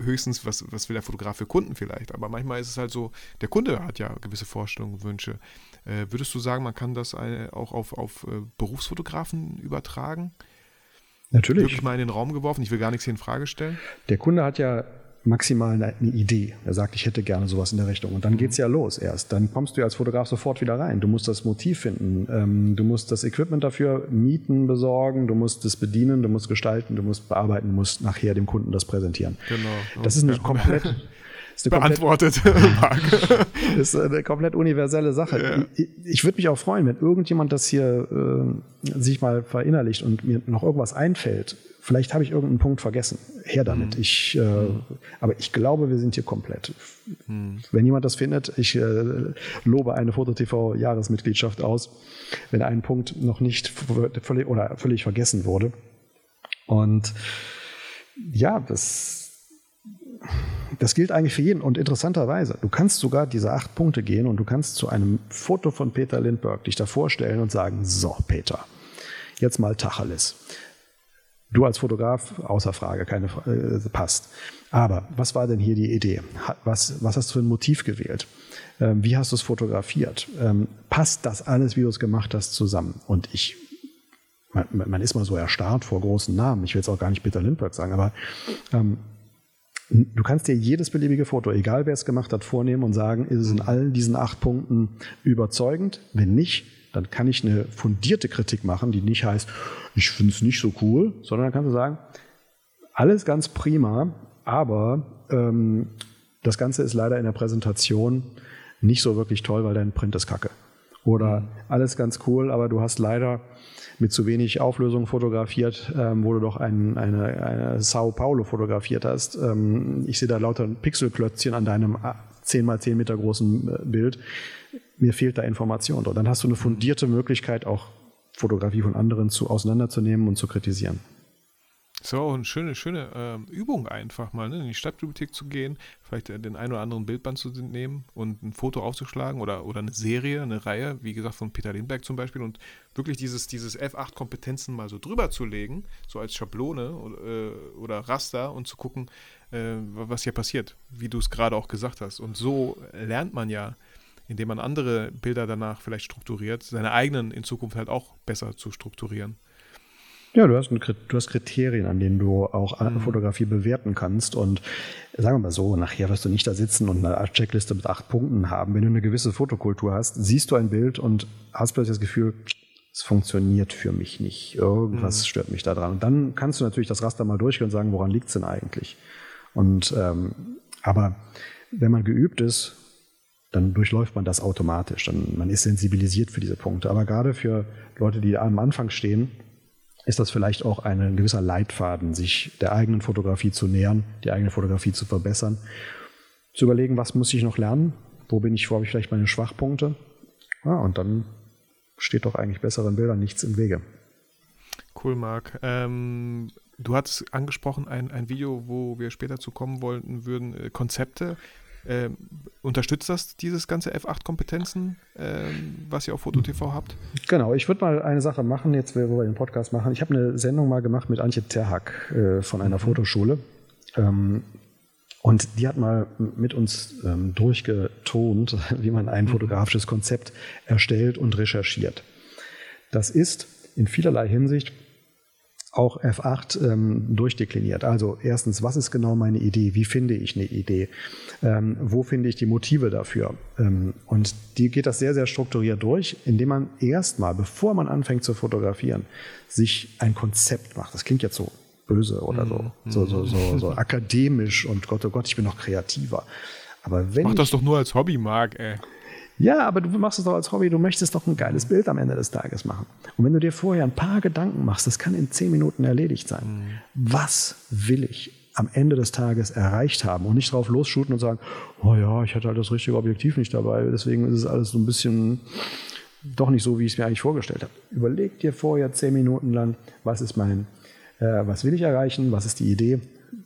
höchstens, was, was will der Fotograf für Kunden vielleicht, aber manchmal ist es halt so, der Kunde hat ja gewisse Vorstellungen, Wünsche. Äh, würdest du sagen, man kann das auch auf, auf äh, Berufsfotografen übertragen? Natürlich. Wirklich mal in den Raum geworfen, ich will gar nichts hier in Frage stellen. Der Kunde hat ja maximal eine, Idee. Er sagt, ich hätte gerne sowas in der Richtung. Und dann geht es ja los erst. Dann kommst du als Fotograf sofort wieder rein. Du musst das Motiv finden. Ähm, du musst das Equipment dafür mieten, besorgen. Du musst es bedienen, du musst gestalten, du musst bearbeiten, du musst nachher dem Kunden das präsentieren. Genau. Das ist eine komplett ist beantwortet. das ist eine komplett universelle Sache. Ja. Ich, ich würde mich auch freuen, wenn irgendjemand das hier äh, sich mal verinnerlicht und mir noch irgendwas einfällt. Vielleicht habe ich irgendeinen Punkt vergessen. Her damit. Mhm. Ich, äh, mhm. Aber ich glaube, wir sind hier komplett. Mhm. Wenn jemand das findet, ich äh, lobe eine Foto-TV-Jahresmitgliedschaft aus, wenn ein Punkt noch nicht völlig oder völlig vergessen wurde. Und ja, das das gilt eigentlich für jeden. Und interessanterweise, du kannst sogar diese acht Punkte gehen und du kannst zu einem Foto von Peter Lindbergh dich da vorstellen und sagen, so Peter, jetzt mal Tacheles. Du als Fotograf, außer Frage, keine äh, passt. Aber was war denn hier die Idee? Was, was hast du für ein Motiv gewählt? Ähm, wie hast du es fotografiert? Ähm, passt das alles, wie du es gemacht hast, zusammen? Und ich, man, man, ist mal so erstarrt vor großen Namen. Ich will jetzt auch gar nicht Peter Lindbergh sagen, aber ähm, Du kannst dir jedes beliebige Foto, egal wer es gemacht hat, vornehmen und sagen, ist es in allen diesen acht Punkten überzeugend? Wenn nicht, dann kann ich eine fundierte Kritik machen, die nicht heißt, ich finde es nicht so cool, sondern dann kannst du sagen, alles ganz prima, aber ähm, das Ganze ist leider in der Präsentation nicht so wirklich toll, weil dein Print ist kacke. Oder alles ganz cool, aber du hast leider mit zu wenig Auflösung fotografiert, ähm, wo du doch ein, eine, eine Sao Paulo fotografiert hast. Ähm, ich sehe da lauter Pixelklötzchen an deinem 10 mal 10 Meter großen äh, Bild. Mir fehlt da Information. Und dann hast du eine fundierte Möglichkeit, auch Fotografie von anderen zu auseinanderzunehmen und zu kritisieren. Das war auch eine schöne, schöne äh, Übung einfach mal, ne? in die Stadtbibliothek zu gehen, vielleicht den einen oder anderen Bildband zu nehmen und ein Foto aufzuschlagen oder, oder eine Serie, eine Reihe, wie gesagt von Peter Lindbergh zum Beispiel und wirklich dieses, dieses F8-Kompetenzen mal so drüber zu legen, so als Schablone oder, äh, oder Raster und zu gucken, äh, was hier passiert, wie du es gerade auch gesagt hast. Und so lernt man ja, indem man andere Bilder danach vielleicht strukturiert, seine eigenen in Zukunft halt auch besser zu strukturieren. Ja, du hast, ein, du hast Kriterien, an denen du auch mhm. Fotografie bewerten kannst. Und sagen wir mal so, nachher wirst du nicht da sitzen und eine Checkliste mit acht Punkten haben. Wenn du eine gewisse Fotokultur hast, siehst du ein Bild und hast plötzlich das Gefühl, es funktioniert für mich nicht. Irgendwas mhm. stört mich da dran. Und dann kannst du natürlich das Raster mal durchgehen und sagen, woran liegt es denn eigentlich? Und ähm, aber wenn man geübt ist, dann durchläuft man das automatisch. Dann, man ist sensibilisiert für diese Punkte. Aber gerade für Leute, die am Anfang stehen, ist das vielleicht auch ein gewisser Leitfaden, sich der eigenen Fotografie zu nähern, die eigene Fotografie zu verbessern, zu überlegen, was muss ich noch lernen, wo bin ich, wo habe ich vielleicht meine Schwachpunkte. Ja, und dann steht doch eigentlich besseren Bildern nichts im Wege. Cool, Marc. Ähm, du hattest angesprochen ein, ein Video, wo wir später zu kommen wollten würden, äh, Konzepte. Ähm, unterstützt das dieses ganze F8-Kompetenzen, ähm, was ihr auf FotoTV habt? Genau, ich würde mal eine Sache machen, jetzt wo wir den Podcast machen. Ich habe eine Sendung mal gemacht mit Antje Terhack äh, von einer mhm. Fotoschule. Ähm, und die hat mal mit uns ähm, durchgetont, wie man ein mhm. fotografisches Konzept erstellt und recherchiert. Das ist in vielerlei Hinsicht auch F8 ähm, durchdekliniert. Also erstens, was ist genau meine Idee? Wie finde ich eine Idee? Ähm, wo finde ich die Motive dafür? Ähm, und die geht das sehr, sehr strukturiert durch, indem man erstmal, bevor man anfängt zu fotografieren, sich ein Konzept macht. Das klingt jetzt so böse oder so, mhm. so, so, so, so akademisch und Gott, oh Gott, ich bin noch kreativer. Aber wenn Mach das doch nur als Hobby, Marc, ey. Ja, aber du machst es doch als Hobby, du möchtest doch ein geiles Bild am Ende des Tages machen. Und wenn du dir vorher ein paar Gedanken machst, das kann in zehn Minuten erledigt sein. Mhm. Was will ich am Ende des Tages erreicht haben und nicht drauf losschuten und sagen, oh ja, ich hatte halt das richtige Objektiv nicht dabei, deswegen ist es alles so ein bisschen doch nicht so, wie ich es mir eigentlich vorgestellt habe. Überleg dir vorher zehn Minuten lang, was ist mein, äh, was will ich erreichen, was ist die Idee,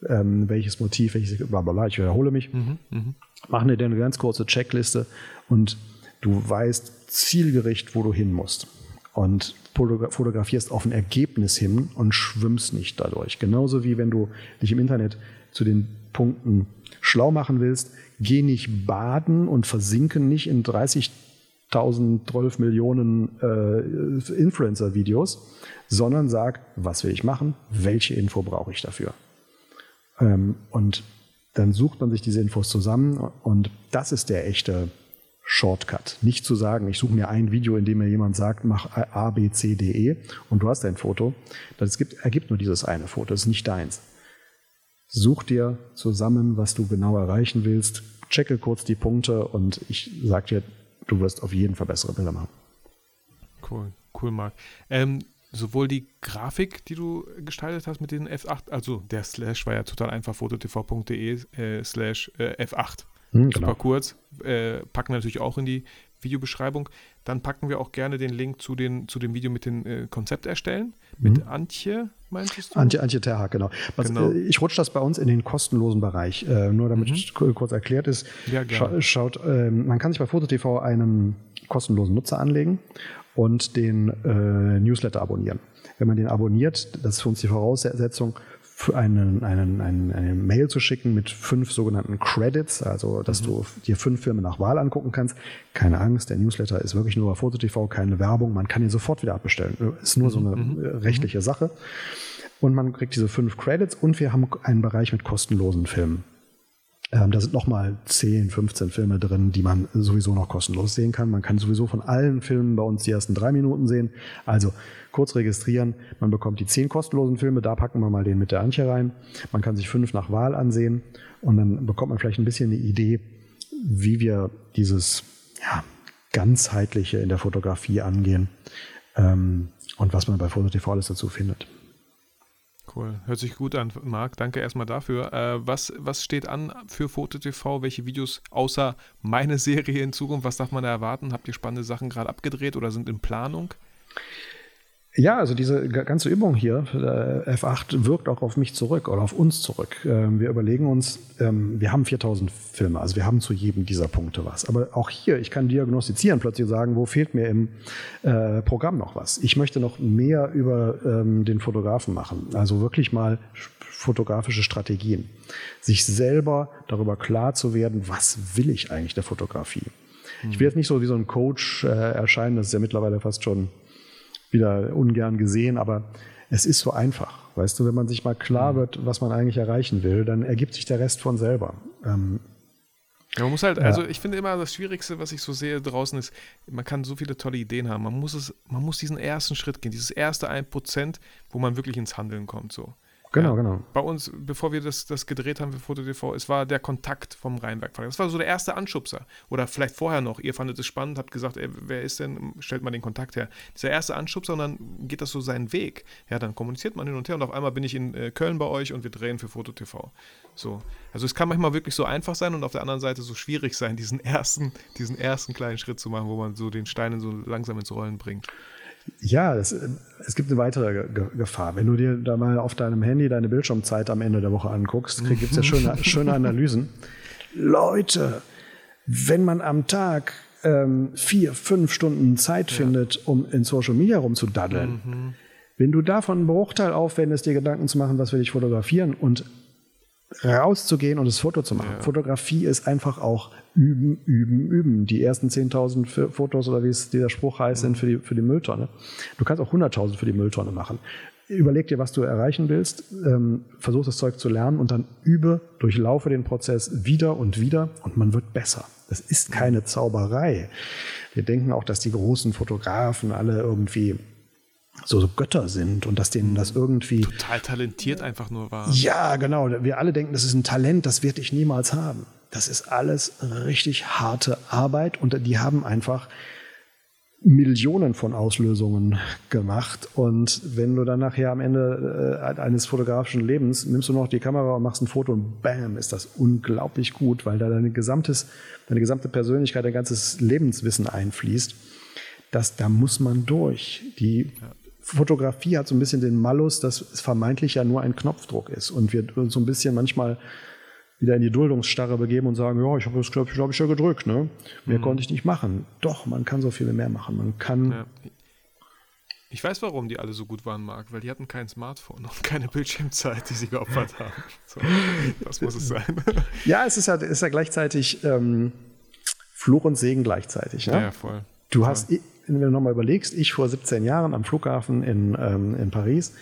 ähm, welches Motiv, welches, bla bla bla, ich wiederhole mich. Mhm, mh. Mach dir eine ganz kurze Checkliste und du weißt zielgericht, wo du hin musst. Und fotografierst auf ein Ergebnis hin und schwimmst nicht dadurch. Genauso wie wenn du dich im Internet zu den Punkten schlau machen willst, geh nicht baden und versinken nicht in 30.000, 12 Millionen äh, Influencer-Videos, sondern sag, was will ich machen, welche Info brauche ich dafür. Ähm, und dann sucht man sich diese Infos zusammen und das ist der echte Shortcut. Nicht zu sagen, ich suche mir ein Video, in dem mir jemand sagt, mach A, B, C, D, E und du hast ein Foto. Das gibt, ergibt nur dieses eine Foto, das ist nicht deins. Such dir zusammen, was du genau erreichen willst, checke kurz die Punkte und ich sag dir, du wirst auf jeden Fall bessere Bilder machen. Cool, cool, Marc. Ähm, sowohl die Grafik, die du gestaltet hast mit den F8, also der Slash war ja total einfach, fototv.de äh, slash äh, F8. Hm, Super genau. kurz. Äh, packen wir natürlich auch in die Videobeschreibung. Dann packen wir auch gerne den Link zu, den, zu dem Video mit dem äh, Konzept erstellen. Mit mhm. Antje, meintest du? Antje, Antje Terhag, genau. Was, genau. Äh, ich rutsche das bei uns in den kostenlosen Bereich. Äh, nur damit mhm. kurz erklärt ist. Ja, scha schaut, ähm, man kann sich bei FotoTV einen kostenlosen Nutzer anlegen und den äh, Newsletter abonnieren. Wenn man den abonniert, das ist für uns die Voraussetzung, einen, einen, einen, eine Mail zu schicken mit fünf sogenannten Credits, also dass mhm. du dir fünf Filme nach Wahl angucken kannst. Keine Angst, der Newsletter ist wirklich nur bei FotoTV, keine Werbung, man kann ihn sofort wieder abbestellen. Ist nur so eine mhm. mhm. rechtliche Sache. Und man kriegt diese fünf Credits und wir haben einen Bereich mit kostenlosen Filmen. Ähm, da sind nochmal 10, 15 Filme drin, die man sowieso noch kostenlos sehen kann. Man kann sowieso von allen Filmen bei uns die ersten drei Minuten sehen. Also kurz registrieren, man bekommt die 10 kostenlosen Filme, da packen wir mal den mit der Antje rein. Man kann sich fünf nach Wahl ansehen und dann bekommt man vielleicht ein bisschen eine Idee, wie wir dieses ja, ganzheitliche in der Fotografie angehen ähm, und was man bei FotoTV alles dazu findet. Cool. Hört sich gut an, Marc. Danke erstmal dafür. Äh, was, was steht an für FotoTV? Welche Videos außer meine Serie in Zukunft? Was darf man da erwarten? Habt ihr spannende Sachen gerade abgedreht oder sind in Planung? Ja, also diese ganze Übung hier, äh, F8, wirkt auch auf mich zurück oder auf uns zurück. Ähm, wir überlegen uns, ähm, wir haben 4000 Filme, also wir haben zu jedem dieser Punkte was. Aber auch hier, ich kann diagnostizieren, plötzlich sagen, wo fehlt mir im äh, Programm noch was. Ich möchte noch mehr über ähm, den Fotografen machen, also wirklich mal fotografische Strategien. Sich selber darüber klar zu werden, was will ich eigentlich der Fotografie. Ich will jetzt nicht so wie so ein Coach äh, erscheinen, das ist ja mittlerweile fast schon wieder ungern gesehen, aber es ist so einfach. Weißt du, wenn man sich mal klar mhm. wird, was man eigentlich erreichen will, dann ergibt sich der Rest von selber. Ähm, ja, man muss halt, ja. also ich finde immer das Schwierigste, was ich so sehe draußen ist, man kann so viele tolle Ideen haben. Man muss es, man muss diesen ersten Schritt gehen, dieses erste 1%, wo man wirklich ins Handeln kommt. So. Genau, ja. genau. Bei uns, bevor wir das, das gedreht haben für FotoTV, es war der Kontakt vom Rheinwerk. Das war so der erste Anschubser. Oder vielleicht vorher noch. Ihr fandet es spannend, habt gesagt, ey, wer ist denn, stellt mal den Kontakt her. Dieser erste Anschubser und dann geht das so seinen Weg. Ja, dann kommuniziert man hin und her und auf einmal bin ich in äh, Köln bei euch und wir drehen für FotoTV. So. Also es kann manchmal wirklich so einfach sein und auf der anderen Seite so schwierig sein, diesen ersten, diesen ersten kleinen Schritt zu machen, wo man so den Steinen so langsam ins Rollen bringt. Ja, das, es gibt eine weitere Gefahr. Wenn du dir da mal auf deinem Handy deine Bildschirmzeit am Ende der Woche anguckst, gibt es ja schöne, schöne Analysen. Leute, wenn man am Tag ähm, vier, fünf Stunden Zeit ja. findet, um in Social Media rumzudaddeln, mhm. wenn du davon einen Bruchteil aufwendest, dir Gedanken zu machen, was will ich fotografieren und rauszugehen und das Foto zu machen. Ja. Fotografie ist einfach auch üben, üben, üben. Die ersten 10.000 Fotos oder wie es dieser Spruch heißt, sind für die, für die Mülltonne. Du kannst auch 100.000 für die Mülltonne machen. Überleg dir, was du erreichen willst, ähm, versuch das Zeug zu lernen und dann übe, durchlaufe den Prozess wieder und wieder und man wird besser. Das ist keine Zauberei. Wir denken auch, dass die großen Fotografen alle irgendwie so, so Götter sind und dass denen das irgendwie. Total talentiert einfach nur war. Ja, genau. Wir alle denken, das ist ein Talent, das werde ich niemals haben. Das ist alles richtig harte Arbeit und die haben einfach Millionen von Auslösungen gemacht. Und wenn du dann nachher am Ende äh, eines fotografischen Lebens nimmst du noch die Kamera und machst ein Foto und bam, ist das unglaublich gut, weil da deine gesamtes, deine gesamte Persönlichkeit, dein ganzes Lebenswissen einfließt. Das, da muss man durch. Die. Fotografie hat so ein bisschen den Malus, dass es vermeintlich ja nur ein Knopfdruck ist und wir so ein bisschen manchmal wieder in die Duldungsstarre begeben und sagen, ja, ich habe das, glaube ich, glaub ich, ja gedrückt, ne? Mehr mhm. konnte ich nicht machen. Doch, man kann so viel mehr machen. Man kann. Ja. Ich weiß, warum die alle so gut waren, Marc, weil die hatten kein Smartphone und keine Bildschirmzeit, die sie geopfert haben. So, das muss es sein. Ja, es ist ja, ist ja gleichzeitig ähm, Fluch und Segen gleichzeitig. Ne? Ja, voll. Du voll. hast wenn du nochmal überlegst, ich vor 17 Jahren am Flughafen in, ähm, in Paris,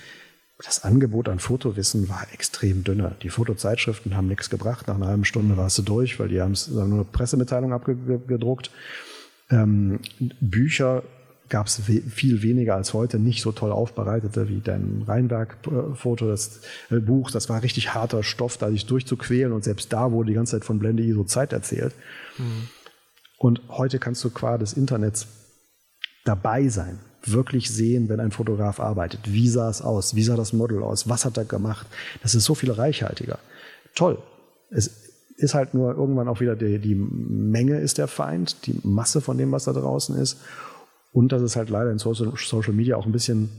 das Angebot an Fotowissen war extrem dünner. Die Fotozeitschriften haben nichts gebracht. Nach einer halben Stunde warst du durch, weil die haben nur Pressemitteilungen abgedruckt. Ähm, Bücher gab es we viel weniger als heute, nicht so toll aufbereitete wie dein Rheinberg-Foto, das äh, Buch. Das war richtig harter Stoff, da sich durchzuquälen und selbst da wurde die ganze Zeit von Blende ISO Zeit erzählt. Mhm. Und heute kannst du qua des Internets dabei sein, wirklich sehen, wenn ein Fotograf arbeitet. Wie sah es aus? Wie sah das Model aus? Was hat er gemacht? Das ist so viel reichhaltiger. Toll. Es ist halt nur irgendwann auch wieder die, die Menge ist der Feind, die Masse von dem, was da draußen ist. Und dass es halt leider in Social, Social Media auch ein bisschen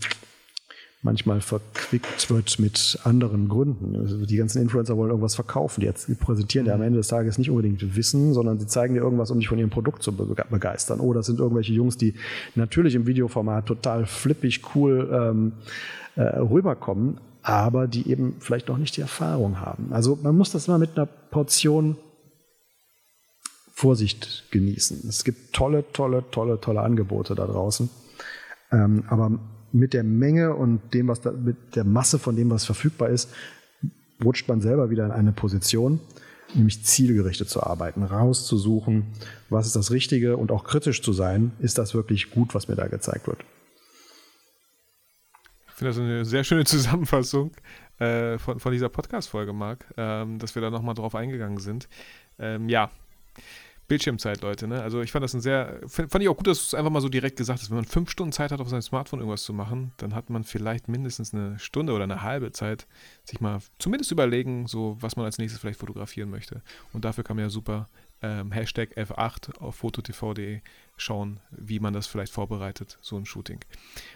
manchmal verquickt wird mit anderen Gründen. Also die ganzen Influencer wollen irgendwas verkaufen. Die, präsentieren ja am mhm. Ende des Tages nicht unbedingt Wissen, sondern sie zeigen dir irgendwas, um dich von ihrem Produkt zu begeistern. Oder es sind irgendwelche Jungs, die natürlich im Videoformat total flippig, cool ähm, äh, rüberkommen, aber die eben vielleicht noch nicht die Erfahrung haben. Also man muss das immer mit einer Portion Vorsicht genießen. Es gibt tolle, tolle, tolle, tolle Angebote da draußen. Ähm, aber mit der Menge und dem, was da, mit der Masse von dem, was verfügbar ist, rutscht man selber wieder in eine Position, nämlich zielgerichtet zu arbeiten, rauszusuchen, was ist das Richtige und auch kritisch zu sein, ist das wirklich gut, was mir da gezeigt wird. Ich finde das eine sehr schöne Zusammenfassung äh, von, von dieser Podcast-Folge, Marc, ähm, dass wir da nochmal drauf eingegangen sind. Ähm, ja, Bildschirmzeit, Leute. Ne? Also ich fand das ein sehr, fand ich auch gut, dass du es einfach mal so direkt gesagt hast. Wenn man fünf Stunden Zeit hat, auf seinem Smartphone irgendwas zu machen, dann hat man vielleicht mindestens eine Stunde oder eine halbe Zeit, sich mal zumindest überlegen, so was man als nächstes vielleicht fotografieren möchte. Und dafür kann man ja super ähm, Hashtag F8 auf fototv.de schauen, wie man das vielleicht vorbereitet, so ein Shooting.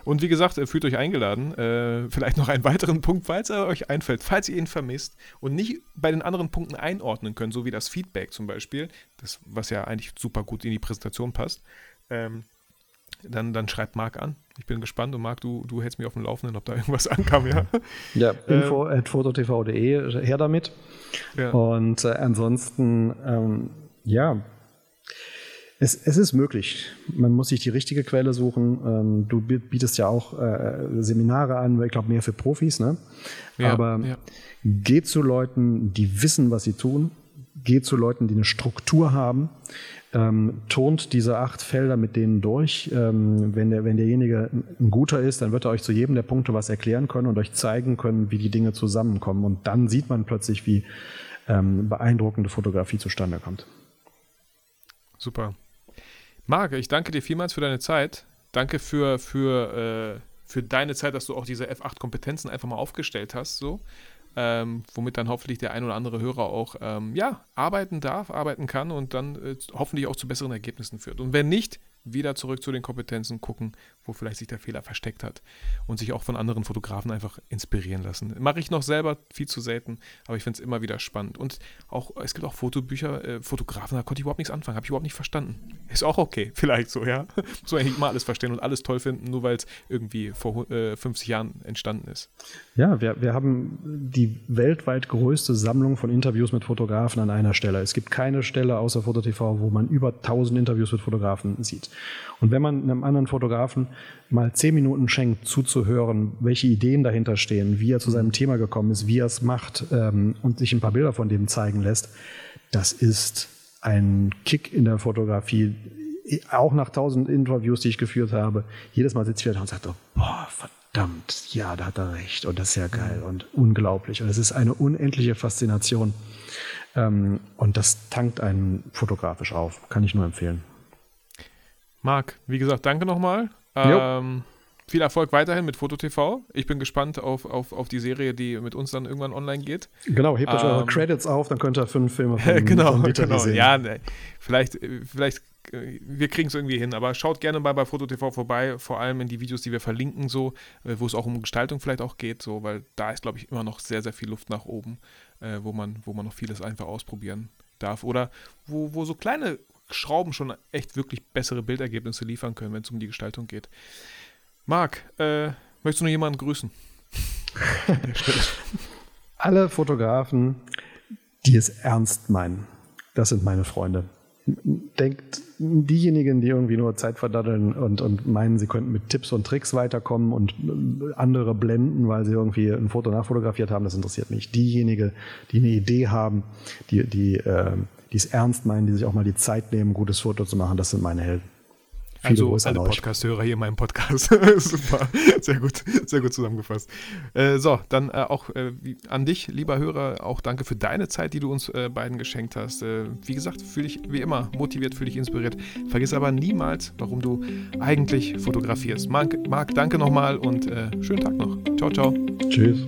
Und wie gesagt, äh, fühlt euch eingeladen. Äh, vielleicht noch einen weiteren Punkt, falls er euch einfällt, falls ihr ihn vermisst und nicht bei den anderen Punkten einordnen könnt, so wie das Feedback zum Beispiel, das, was ja eigentlich super gut in die Präsentation passt. Ähm, dann, dann schreibt Marc an. Ich bin gespannt und Marc, du, du hältst mich auf dem Laufenden, ob da irgendwas ankam, ja? Ja, info ähm, at fototv.de, her damit. Ja. Und äh, ansonsten, ähm, ja, Es, es, ist möglich. Man muss sich die richtige Quelle suchen. Ähm, du bietest ja auch äh, Seminare an, ich glaube mehr für Profis, ne? Ja, Aber ja. geht zu Leuten, die wissen, was sie tun. Geht zu Leuten, die eine Struktur haben. Ähm, turnt diese acht Felder mit denen durch. Ähm, wenn, der, wenn derjenige ein guter ist, dann wird er euch zu jedem der Punkte was erklären können und euch zeigen können, wie die Dinge zusammenkommen. Und dann sieht man plötzlich, wie ähm, beeindruckende Fotografie zustande kommt. Super. Marc, ich danke dir vielmals für deine Zeit. Danke für, für, äh, für deine Zeit, dass du auch diese F8-Kompetenzen einfach mal aufgestellt hast, so. Ähm, womit dann hoffentlich der ein oder andere Hörer auch ähm, ja, arbeiten darf, arbeiten kann und dann äh, hoffentlich auch zu besseren Ergebnissen führt. Und wenn nicht, wieder zurück zu den Kompetenzen gucken, wo vielleicht sich der Fehler versteckt hat und sich auch von anderen Fotografen einfach inspirieren lassen. Mache ich noch selber viel zu selten, aber ich finde es immer wieder spannend. Und auch, es gibt auch Fotobücher, äh, Fotografen, da konnte ich überhaupt nichts anfangen, habe ich überhaupt nicht verstanden. Ist auch okay, vielleicht so, ja. Muss man eigentlich immer alles verstehen und alles toll finden, nur weil es irgendwie vor äh, 50 Jahren entstanden ist. Ja, wir, wir haben die weltweit größte Sammlung von Interviews mit Fotografen an einer Stelle. Es gibt keine Stelle außer FotoTV, wo man über 1000 Interviews mit Fotografen sieht. Und wenn man einem anderen Fotografen mal zehn Minuten schenkt, zuzuhören, welche Ideen dahinter stehen, wie er zu seinem Thema gekommen ist, wie er es macht ähm, und sich ein paar Bilder von dem zeigen lässt, das ist ein Kick in der Fotografie. Auch nach tausend Interviews, die ich geführt habe, jedes Mal sitze ich wieder da und sage, boah, verdammt, ja, da hat er recht und das ist ja geil und unglaublich. Und es ist eine unendliche Faszination. Ähm, und das tankt einen fotografisch auf. Kann ich nur empfehlen. Marc, wie gesagt, danke nochmal. Ähm, viel Erfolg weiterhin mit FotoTV. Ich bin gespannt auf, auf, auf die Serie, die mit uns dann irgendwann online geht. Genau, hebt euch ähm, eure Credits auf, dann könnt ihr fünf Filme von, genau, von genau. sehen. Ja, ne, vielleicht, vielleicht, äh, wir kriegen es irgendwie hin, aber schaut gerne mal bei FotoTV vorbei, vor allem in die Videos, die wir verlinken, so, äh, wo es auch um Gestaltung vielleicht auch geht, so, weil da ist, glaube ich, immer noch sehr, sehr viel Luft nach oben, äh, wo, man, wo man noch vieles einfach ausprobieren darf. Oder wo, wo so kleine Schrauben schon echt wirklich bessere Bildergebnisse liefern können, wenn es um die Gestaltung geht. Marc, äh, möchtest du noch jemanden grüßen? Alle Fotografen, die es ernst meinen, das sind meine Freunde. Denkt diejenigen, die irgendwie nur Zeit verdaddeln und, und meinen, sie könnten mit Tipps und Tricks weiterkommen und andere blenden, weil sie irgendwie ein Foto nachfotografiert haben, das interessiert mich. Diejenigen, die eine Idee haben, die, die äh, die es ernst meinen, die sich auch mal die Zeit nehmen, ein gutes Foto zu machen, das sind meine Helden. Viele also alle Podcast-Hörer hier in meinem Podcast. Super, sehr gut, sehr gut zusammengefasst. Äh, so, dann äh, auch äh, an dich, lieber Hörer, auch danke für deine Zeit, die du uns äh, beiden geschenkt hast. Äh, wie gesagt, fühle dich wie immer motiviert, fühle dich inspiriert. Vergiss aber niemals, warum du eigentlich fotografierst. Marc, Marc danke nochmal und äh, schönen Tag noch. Ciao, ciao. Tschüss.